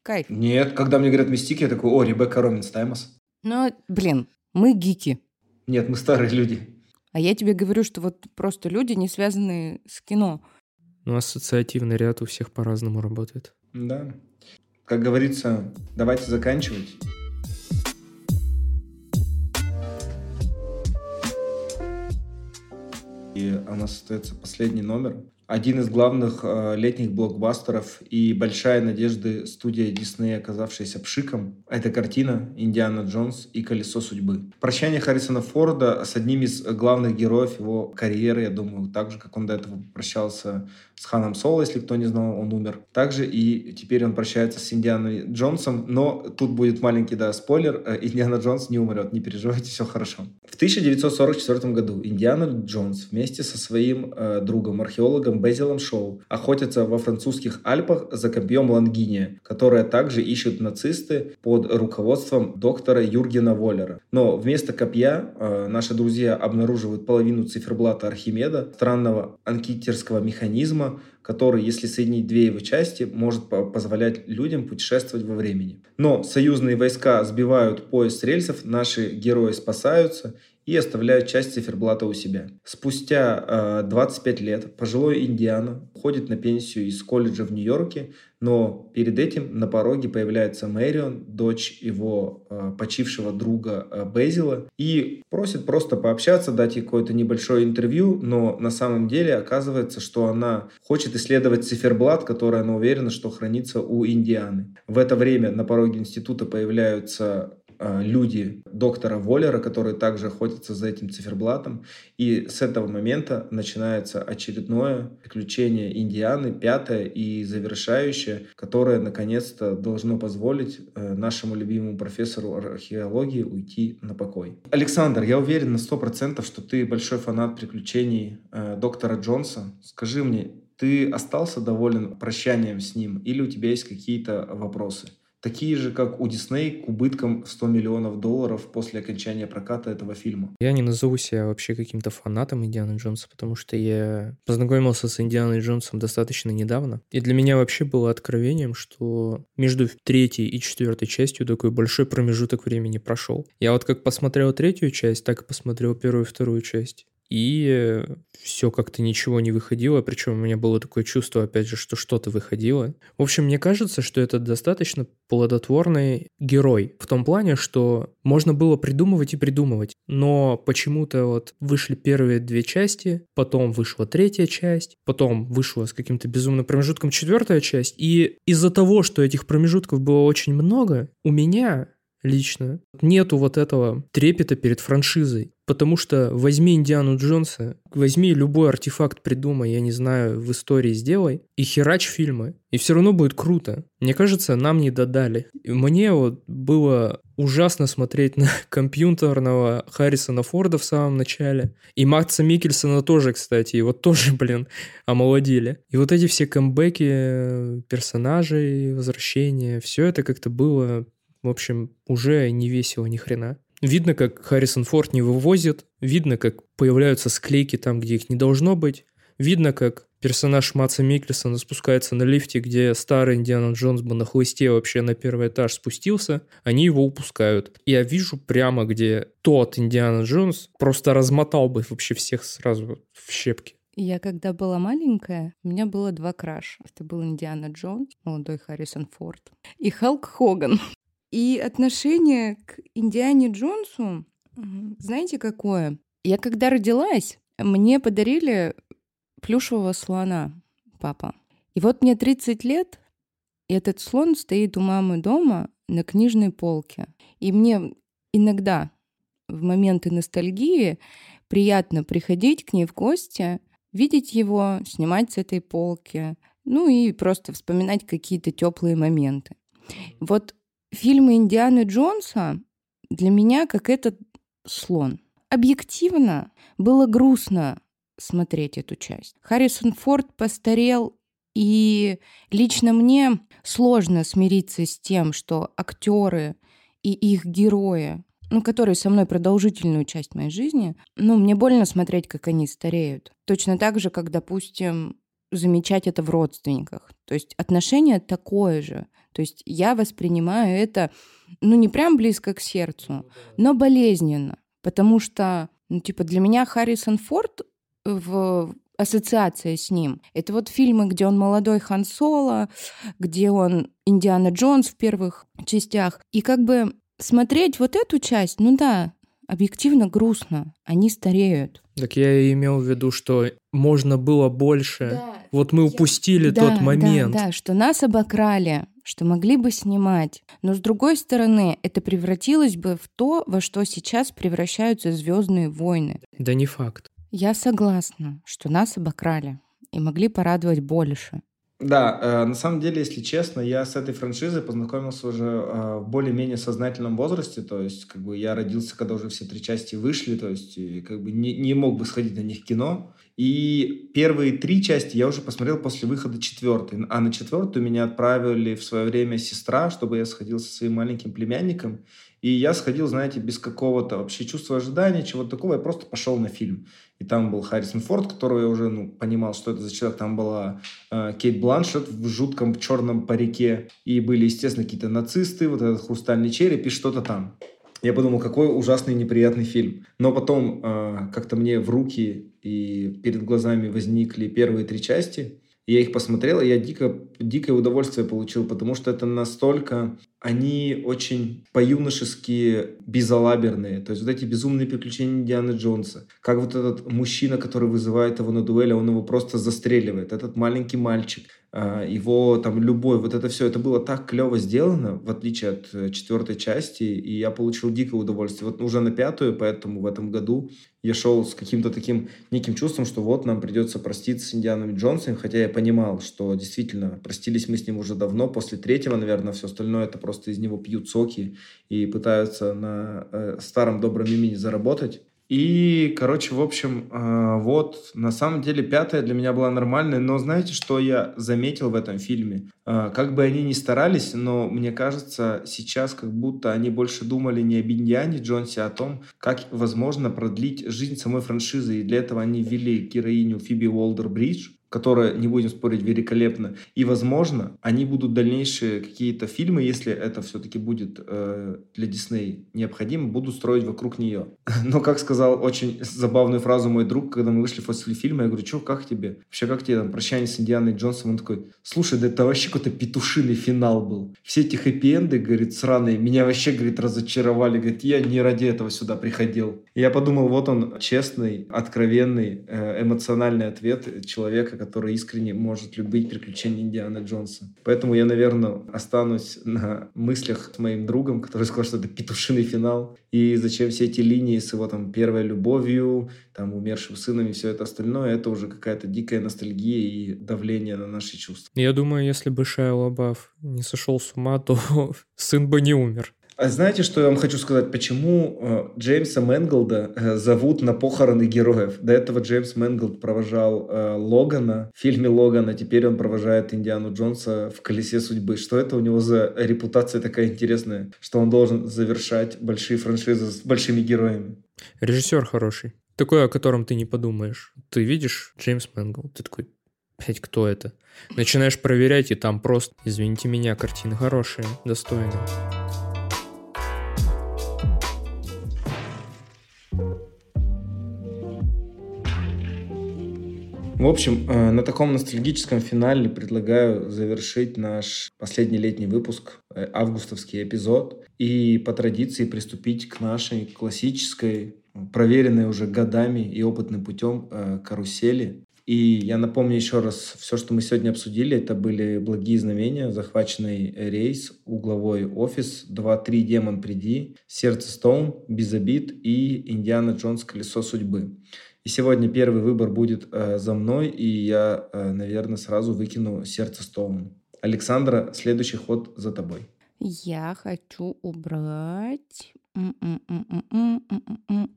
кайф. Нет, когда мне говорят мистики, я такой, о, Ребекка Роминс Таймас. Но, блин, мы гики. Нет, мы старые люди. А я тебе говорю, что вот просто люди, не связанные с кино. Ну, ассоциативный ряд у всех по-разному работает. Да. Как говорится, давайте заканчивать. И у нас остается последний номер один из главных э, летних блокбастеров и большая надежда студии Диснея, оказавшаяся пшиком, это картина «Индиана Джонс и колесо судьбы». Прощание Харрисона Форда с одним из главных героев его карьеры, я думаю, так же, как он до этого прощался с Ханом Соло, если кто не знал, он умер. Также и теперь он прощается с Индианой Джонсом, но тут будет маленький, да, спойлер, э, Индиана Джонс не умрет, не переживайте, все хорошо. В 1944 году Индиана Джонс вместе со своим э, другом, археологом Безилом Шоу охотятся во французских Альпах за копьем Лангиния, которое также ищут нацисты под руководством доктора Юргена Воллера. Но вместо копья э, наши друзья обнаруживают половину циферблата Архимеда, странного анкитерского механизма, который, если соединить две его части, может позволять людям путешествовать во времени. Но союзные войска сбивают поезд рельсов, наши герои спасаются и оставляют часть циферблата у себя. Спустя э, 25 лет пожилой Индиана уходит на пенсию из колледжа в Нью-Йорке, но перед этим на пороге появляется Мэрион, дочь его э, почившего друга э, Безила, и просит просто пообщаться, дать ей какое-то небольшое интервью, но на самом деле оказывается, что она хочет исследовать циферблат, который она уверена, что хранится у Индианы. В это время на пороге института появляются люди доктора Воллера, которые также охотятся за этим циферблатом. И с этого момента начинается очередное приключение Индианы, пятое и завершающее, которое наконец-то должно позволить э, нашему любимому профессору археологии уйти на покой. Александр, я уверен на сто процентов, что ты большой фанат приключений э, доктора Джонса. Скажи мне, ты остался доволен прощанием с ним или у тебя есть какие-то вопросы? Такие же, как у Дисней, к убыткам в 100 миллионов долларов после окончания проката этого фильма. Я не назову себя вообще каким-то фанатом Индианы Джонса, потому что я познакомился с Индианой Джонсом достаточно недавно. И для меня вообще было откровением, что между третьей и четвертой частью такой большой промежуток времени прошел. Я вот как посмотрел третью часть, так и посмотрел первую и вторую часть и все как-то ничего не выходило, причем у меня было такое чувство, опять же, что что-то выходило. В общем, мне кажется, что это достаточно плодотворный герой, в том плане, что можно было придумывать и придумывать, но почему-то вот вышли первые две части, потом вышла третья часть, потом вышла с каким-то безумным промежутком четвертая часть, и из-за того, что этих промежутков было очень много, у меня лично. Нету вот этого трепета перед франшизой. Потому что возьми Индиану Джонса, возьми любой артефакт придумай, я не знаю, в истории сделай, и херач фильмы. И все равно будет круто. Мне кажется, нам не додали. Мне вот было ужасно смотреть на компьютерного Харрисона Форда в самом начале. И Матса Микельсона тоже, кстати. Его тоже, блин, омолодили. И вот эти все камбэки персонажей, возвращения, все это как-то было в общем, уже не весело ни хрена. Видно, как Харрисон Форд не вывозит, видно, как появляются склейки там, где их не должно быть, видно, как персонаж Матса Микельсона спускается на лифте, где старый Индиана Джонс бы на хлысте вообще на первый этаж спустился, они его упускают. Я вижу прямо, где тот Индиана Джонс просто размотал бы вообще всех сразу в щепки. Я когда была маленькая, у меня было два краша. Это был Индиана Джонс, молодой Харрисон Форд, и Халк Хоган. И отношение к Индиане Джонсу, знаете, какое? Я когда родилась, мне подарили плюшевого слона, папа. И вот мне 30 лет, и этот слон стоит у мамы дома на книжной полке. И мне иногда в моменты ностальгии приятно приходить к ней в гости, видеть его, снимать с этой полки, ну и просто вспоминать какие-то теплые моменты. Вот фильмы Индианы Джонса для меня как этот слон. Объективно было грустно смотреть эту часть. Харрисон Форд постарел, и лично мне сложно смириться с тем, что актеры и их герои, ну, которые со мной продолжительную часть моей жизни, ну, мне больно смотреть, как они стареют. Точно так же, как, допустим, замечать это в родственниках. То есть отношение такое же. То есть я воспринимаю это, ну, не прям близко к сердцу, но болезненно. Потому что, ну, типа, для меня Харрисон Форд в ассоциация с ним. Это вот фильмы, где он молодой Хан Соло, где он Индиана Джонс в первых частях. И как бы смотреть вот эту часть, ну да, объективно грустно. Они стареют. Так я и имел в виду, что можно было больше. Да, вот мы упустили я... тот да, момент. Да, да, что нас обокрали, что могли бы снимать. Но с другой стороны, это превратилось бы в то, во что сейчас превращаются Звездные войны. Да не факт. Я согласна, что нас обокрали и могли порадовать больше. Да, э, на самом деле, если честно, я с этой франшизой познакомился уже э, в более-менее сознательном возрасте, то есть как бы я родился, когда уже все три части вышли, то есть и, как бы не, не мог бы сходить на них кино. И первые три части я уже посмотрел после выхода четвертой, а на четвертую меня отправили в свое время сестра, чтобы я сходил со своим маленьким племянником. И я сходил, знаете, без какого-то вообще чувства ожидания, чего-то такого. Я просто пошел на фильм. И там был Харрисон Форд, которого я уже ну, понимал, что это за человек. Там была э, Кейт Бланшет в жутком черном парике. И были, естественно, какие-то нацисты, вот этот хрустальный череп и что-то там. Я подумал, какой ужасный неприятный фильм. Но потом э, как-то мне в руки и перед глазами возникли первые три части. Я их посмотрел, и я дико, дикое удовольствие получил, потому что это настолько... Они очень по-юношески безалаберные. То есть вот эти безумные приключения Индианы Джонса. Как вот этот мужчина, который вызывает его на дуэль, он его просто застреливает. Этот маленький мальчик. А, его там любой, вот это все, это было так клево сделано, в отличие от э, четвертой части, и я получил дикое удовольствие. Вот уже на пятую, поэтому в этом году я шел с каким-то таким неким чувством, что вот нам придется проститься с Индианом Джонсом, хотя я понимал, что действительно простились мы с ним уже давно, после третьего, наверное, все остальное это просто из него пьют соки и пытаются на э, старом добром имени заработать. И, короче, в общем, э, вот, на самом деле, пятая для меня была нормальная, но знаете, что я заметил в этом фильме? Э, как бы они ни старались, но мне кажется, сейчас как будто они больше думали не об Индиане Джонсе, а о том, как возможно продлить жизнь самой франшизы. И для этого они ввели героиню Фиби Уолдер-Бридж, которая, не будем спорить, великолепна. И, возможно, они будут дальнейшие какие-то фильмы, если это все-таки будет э, для Дисней необходимо, будут строить вокруг нее. Но, как сказал очень забавную фразу мой друг, когда мы вышли после фильма, я говорю, что, как тебе? Вообще, как тебе там прощание с Индианой Джонсом? Он такой, слушай, да это вообще какой-то петушиный финал был. Все эти хэппи-энды, говорит, сраные, меня вообще, говорит, разочаровали. Говорит, я не ради этого сюда приходил. Я подумал, вот он, честный, откровенный, э, эмоциональный ответ человека, который искренне может любить приключения Индианы Джонса. Поэтому я, наверное, останусь на мыслях с моим другом, который сказал, что это петушиный финал. И зачем все эти линии с его там первой любовью, там умершим сыном и все это остальное, это уже какая-то дикая ностальгия и давление на наши чувства. Я думаю, если бы Шайа Лабаф не сошел с ума, то сын бы не умер. А знаете, что я вам хочу сказать? Почему Джеймса Мэнголда зовут на похороны героев? До этого Джеймс Мэнголд провожал Логана в фильме Логан, а теперь он провожает Индиану Джонса в «Колесе судьбы». Что это у него за репутация такая интересная, что он должен завершать большие франшизы с большими героями? Режиссер хороший. Такой, о котором ты не подумаешь. Ты видишь Джеймс Мэнголд, ты такой, Блять, кто это? Начинаешь проверять, и там просто, извините меня, картины хорошие, достойные. В общем, э, на таком ностальгическом финале предлагаю завершить наш последний летний выпуск, э, августовский эпизод, и по традиции приступить к нашей классической, проверенной уже годами и опытным путем э, карусели. И я напомню еще раз, все, что мы сегодня обсудили, это были благие знамения, захваченный рейс, угловой офис, 2-3 демон приди, сердце Стоун, без обид и Индиана Джонс колесо судьбы. И сегодня первый выбор будет э, за мной, и я, э, наверное, сразу выкину сердце Стоун. Александра, следующий ход за тобой. Я хочу убрать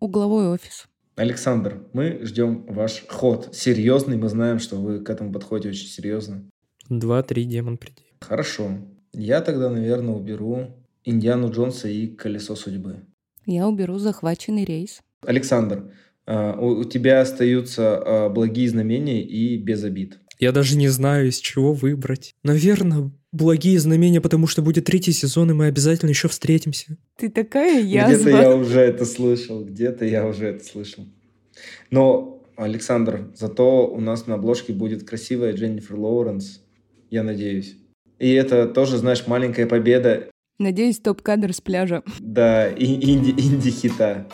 угловой офис. Александр, мы ждем ваш ход. Серьезный, мы знаем, что вы к этому подходите очень серьезно. Два-три демон приди. Хорошо. Я тогда, наверное, уберу Индиану Джонса и Колесо судьбы. Я уберу захваченный рейс. Александр, у тебя остаются а, благие знамения и без обид. Я даже не знаю, из чего выбрать. Наверное, благие знамения, потому что будет третий сезон, и мы обязательно еще встретимся. Ты такая язва. Где-то я уже это слышал, где-то я уже это слышал. Но, Александр, зато у нас на обложке будет красивая Дженнифер Лоуренс, я надеюсь. И это тоже, знаешь, маленькая победа. Надеюсь, топ-кадр с пляжа. Да, инди- инди-хита.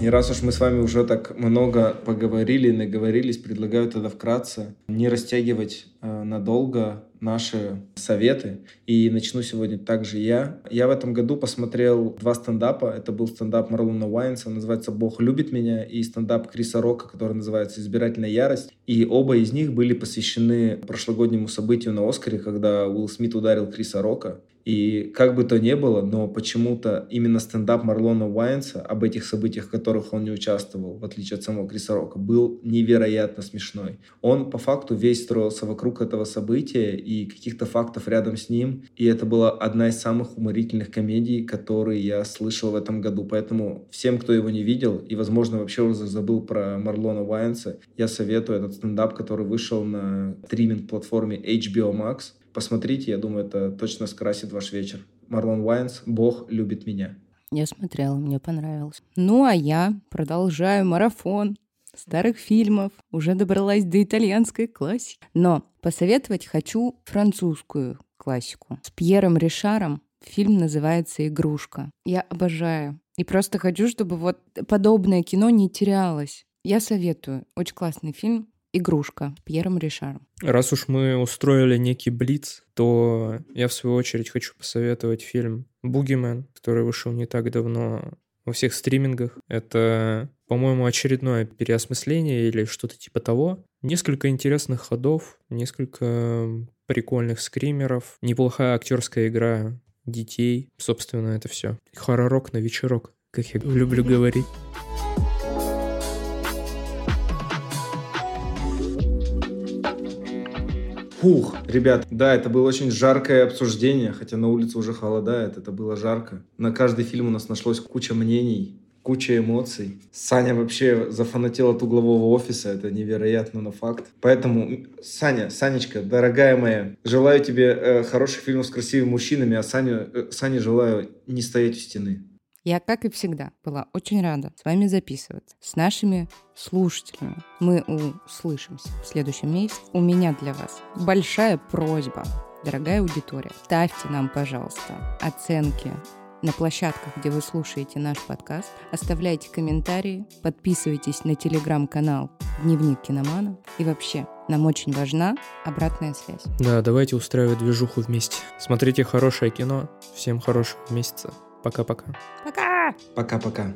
И раз уж мы с вами уже так много поговорили, наговорились, предлагаю тогда вкратце не растягивать э, надолго наши советы. И начну сегодня также я. Я в этом году посмотрел два стендапа. Это был стендап Марлона Уайнса, называется «Бог любит меня», и стендап Криса Рока, который называется «Избирательная ярость». И оба из них были посвящены прошлогоднему событию на Оскаре, когда Уилл Смит ударил Криса Рока. И как бы то ни было, но почему-то именно стендап Марлона Уайнса об этих событиях, в которых он не участвовал, в отличие от самого Криса Рока, был невероятно смешной. Он по факту весь строился вокруг этого события и каких-то фактов рядом с ним. И это была одна из самых уморительных комедий, которые я слышал в этом году. Поэтому всем, кто его не видел и, возможно, вообще уже забыл про Марлона Уайнса, я советую этот стендап, который вышел на стриминг-платформе HBO Max. Посмотрите, я думаю, это точно скрасит ваш вечер. Марлон Уайнс «Бог любит меня». Я смотрела, мне понравилось. Ну, а я продолжаю марафон старых фильмов, уже добралась до итальянской классики. Но посоветовать хочу французскую классику. С Пьером Ришаром фильм называется «Игрушка». Я обожаю. И просто хочу, чтобы вот подобное кино не терялось. Я советую. Очень классный фильм. «Игрушка» Пьером Ришаром. Раз уж мы устроили некий блиц, то я в свою очередь хочу посоветовать фильм «Бугимен», который вышел не так давно во всех стримингах. Это, по-моему, очередное переосмысление или что-то типа того. Несколько интересных ходов, несколько прикольных скримеров, неплохая актерская игра детей. Собственно, это все. Хоророк на вечерок, как я люблю говорить. Фух, ребят, да, это было очень жаркое обсуждение, хотя на улице уже холодает, это было жарко. На каждый фильм у нас нашлось куча мнений, куча эмоций. Саня вообще зафанател от углового офиса, это невероятно, но факт. Поэтому, Саня, Санечка, дорогая моя, желаю тебе э, хороших фильмов с красивыми мужчинами, а Саню, э, Сане желаю не стоять у стены. Я, как и всегда, была очень рада с вами записываться, с нашими слушателями. Мы услышимся в следующем месяце. У меня для вас большая просьба, дорогая аудитория. Ставьте нам, пожалуйста, оценки на площадках, где вы слушаете наш подкаст. Оставляйте комментарии, подписывайтесь на телеграм-канал «Дневник киномана». И вообще, нам очень важна обратная связь. Да, давайте устраивать движуху вместе. Смотрите хорошее кино. Всем хорошего месяца. Пока-пока. Пока! Пока-пока.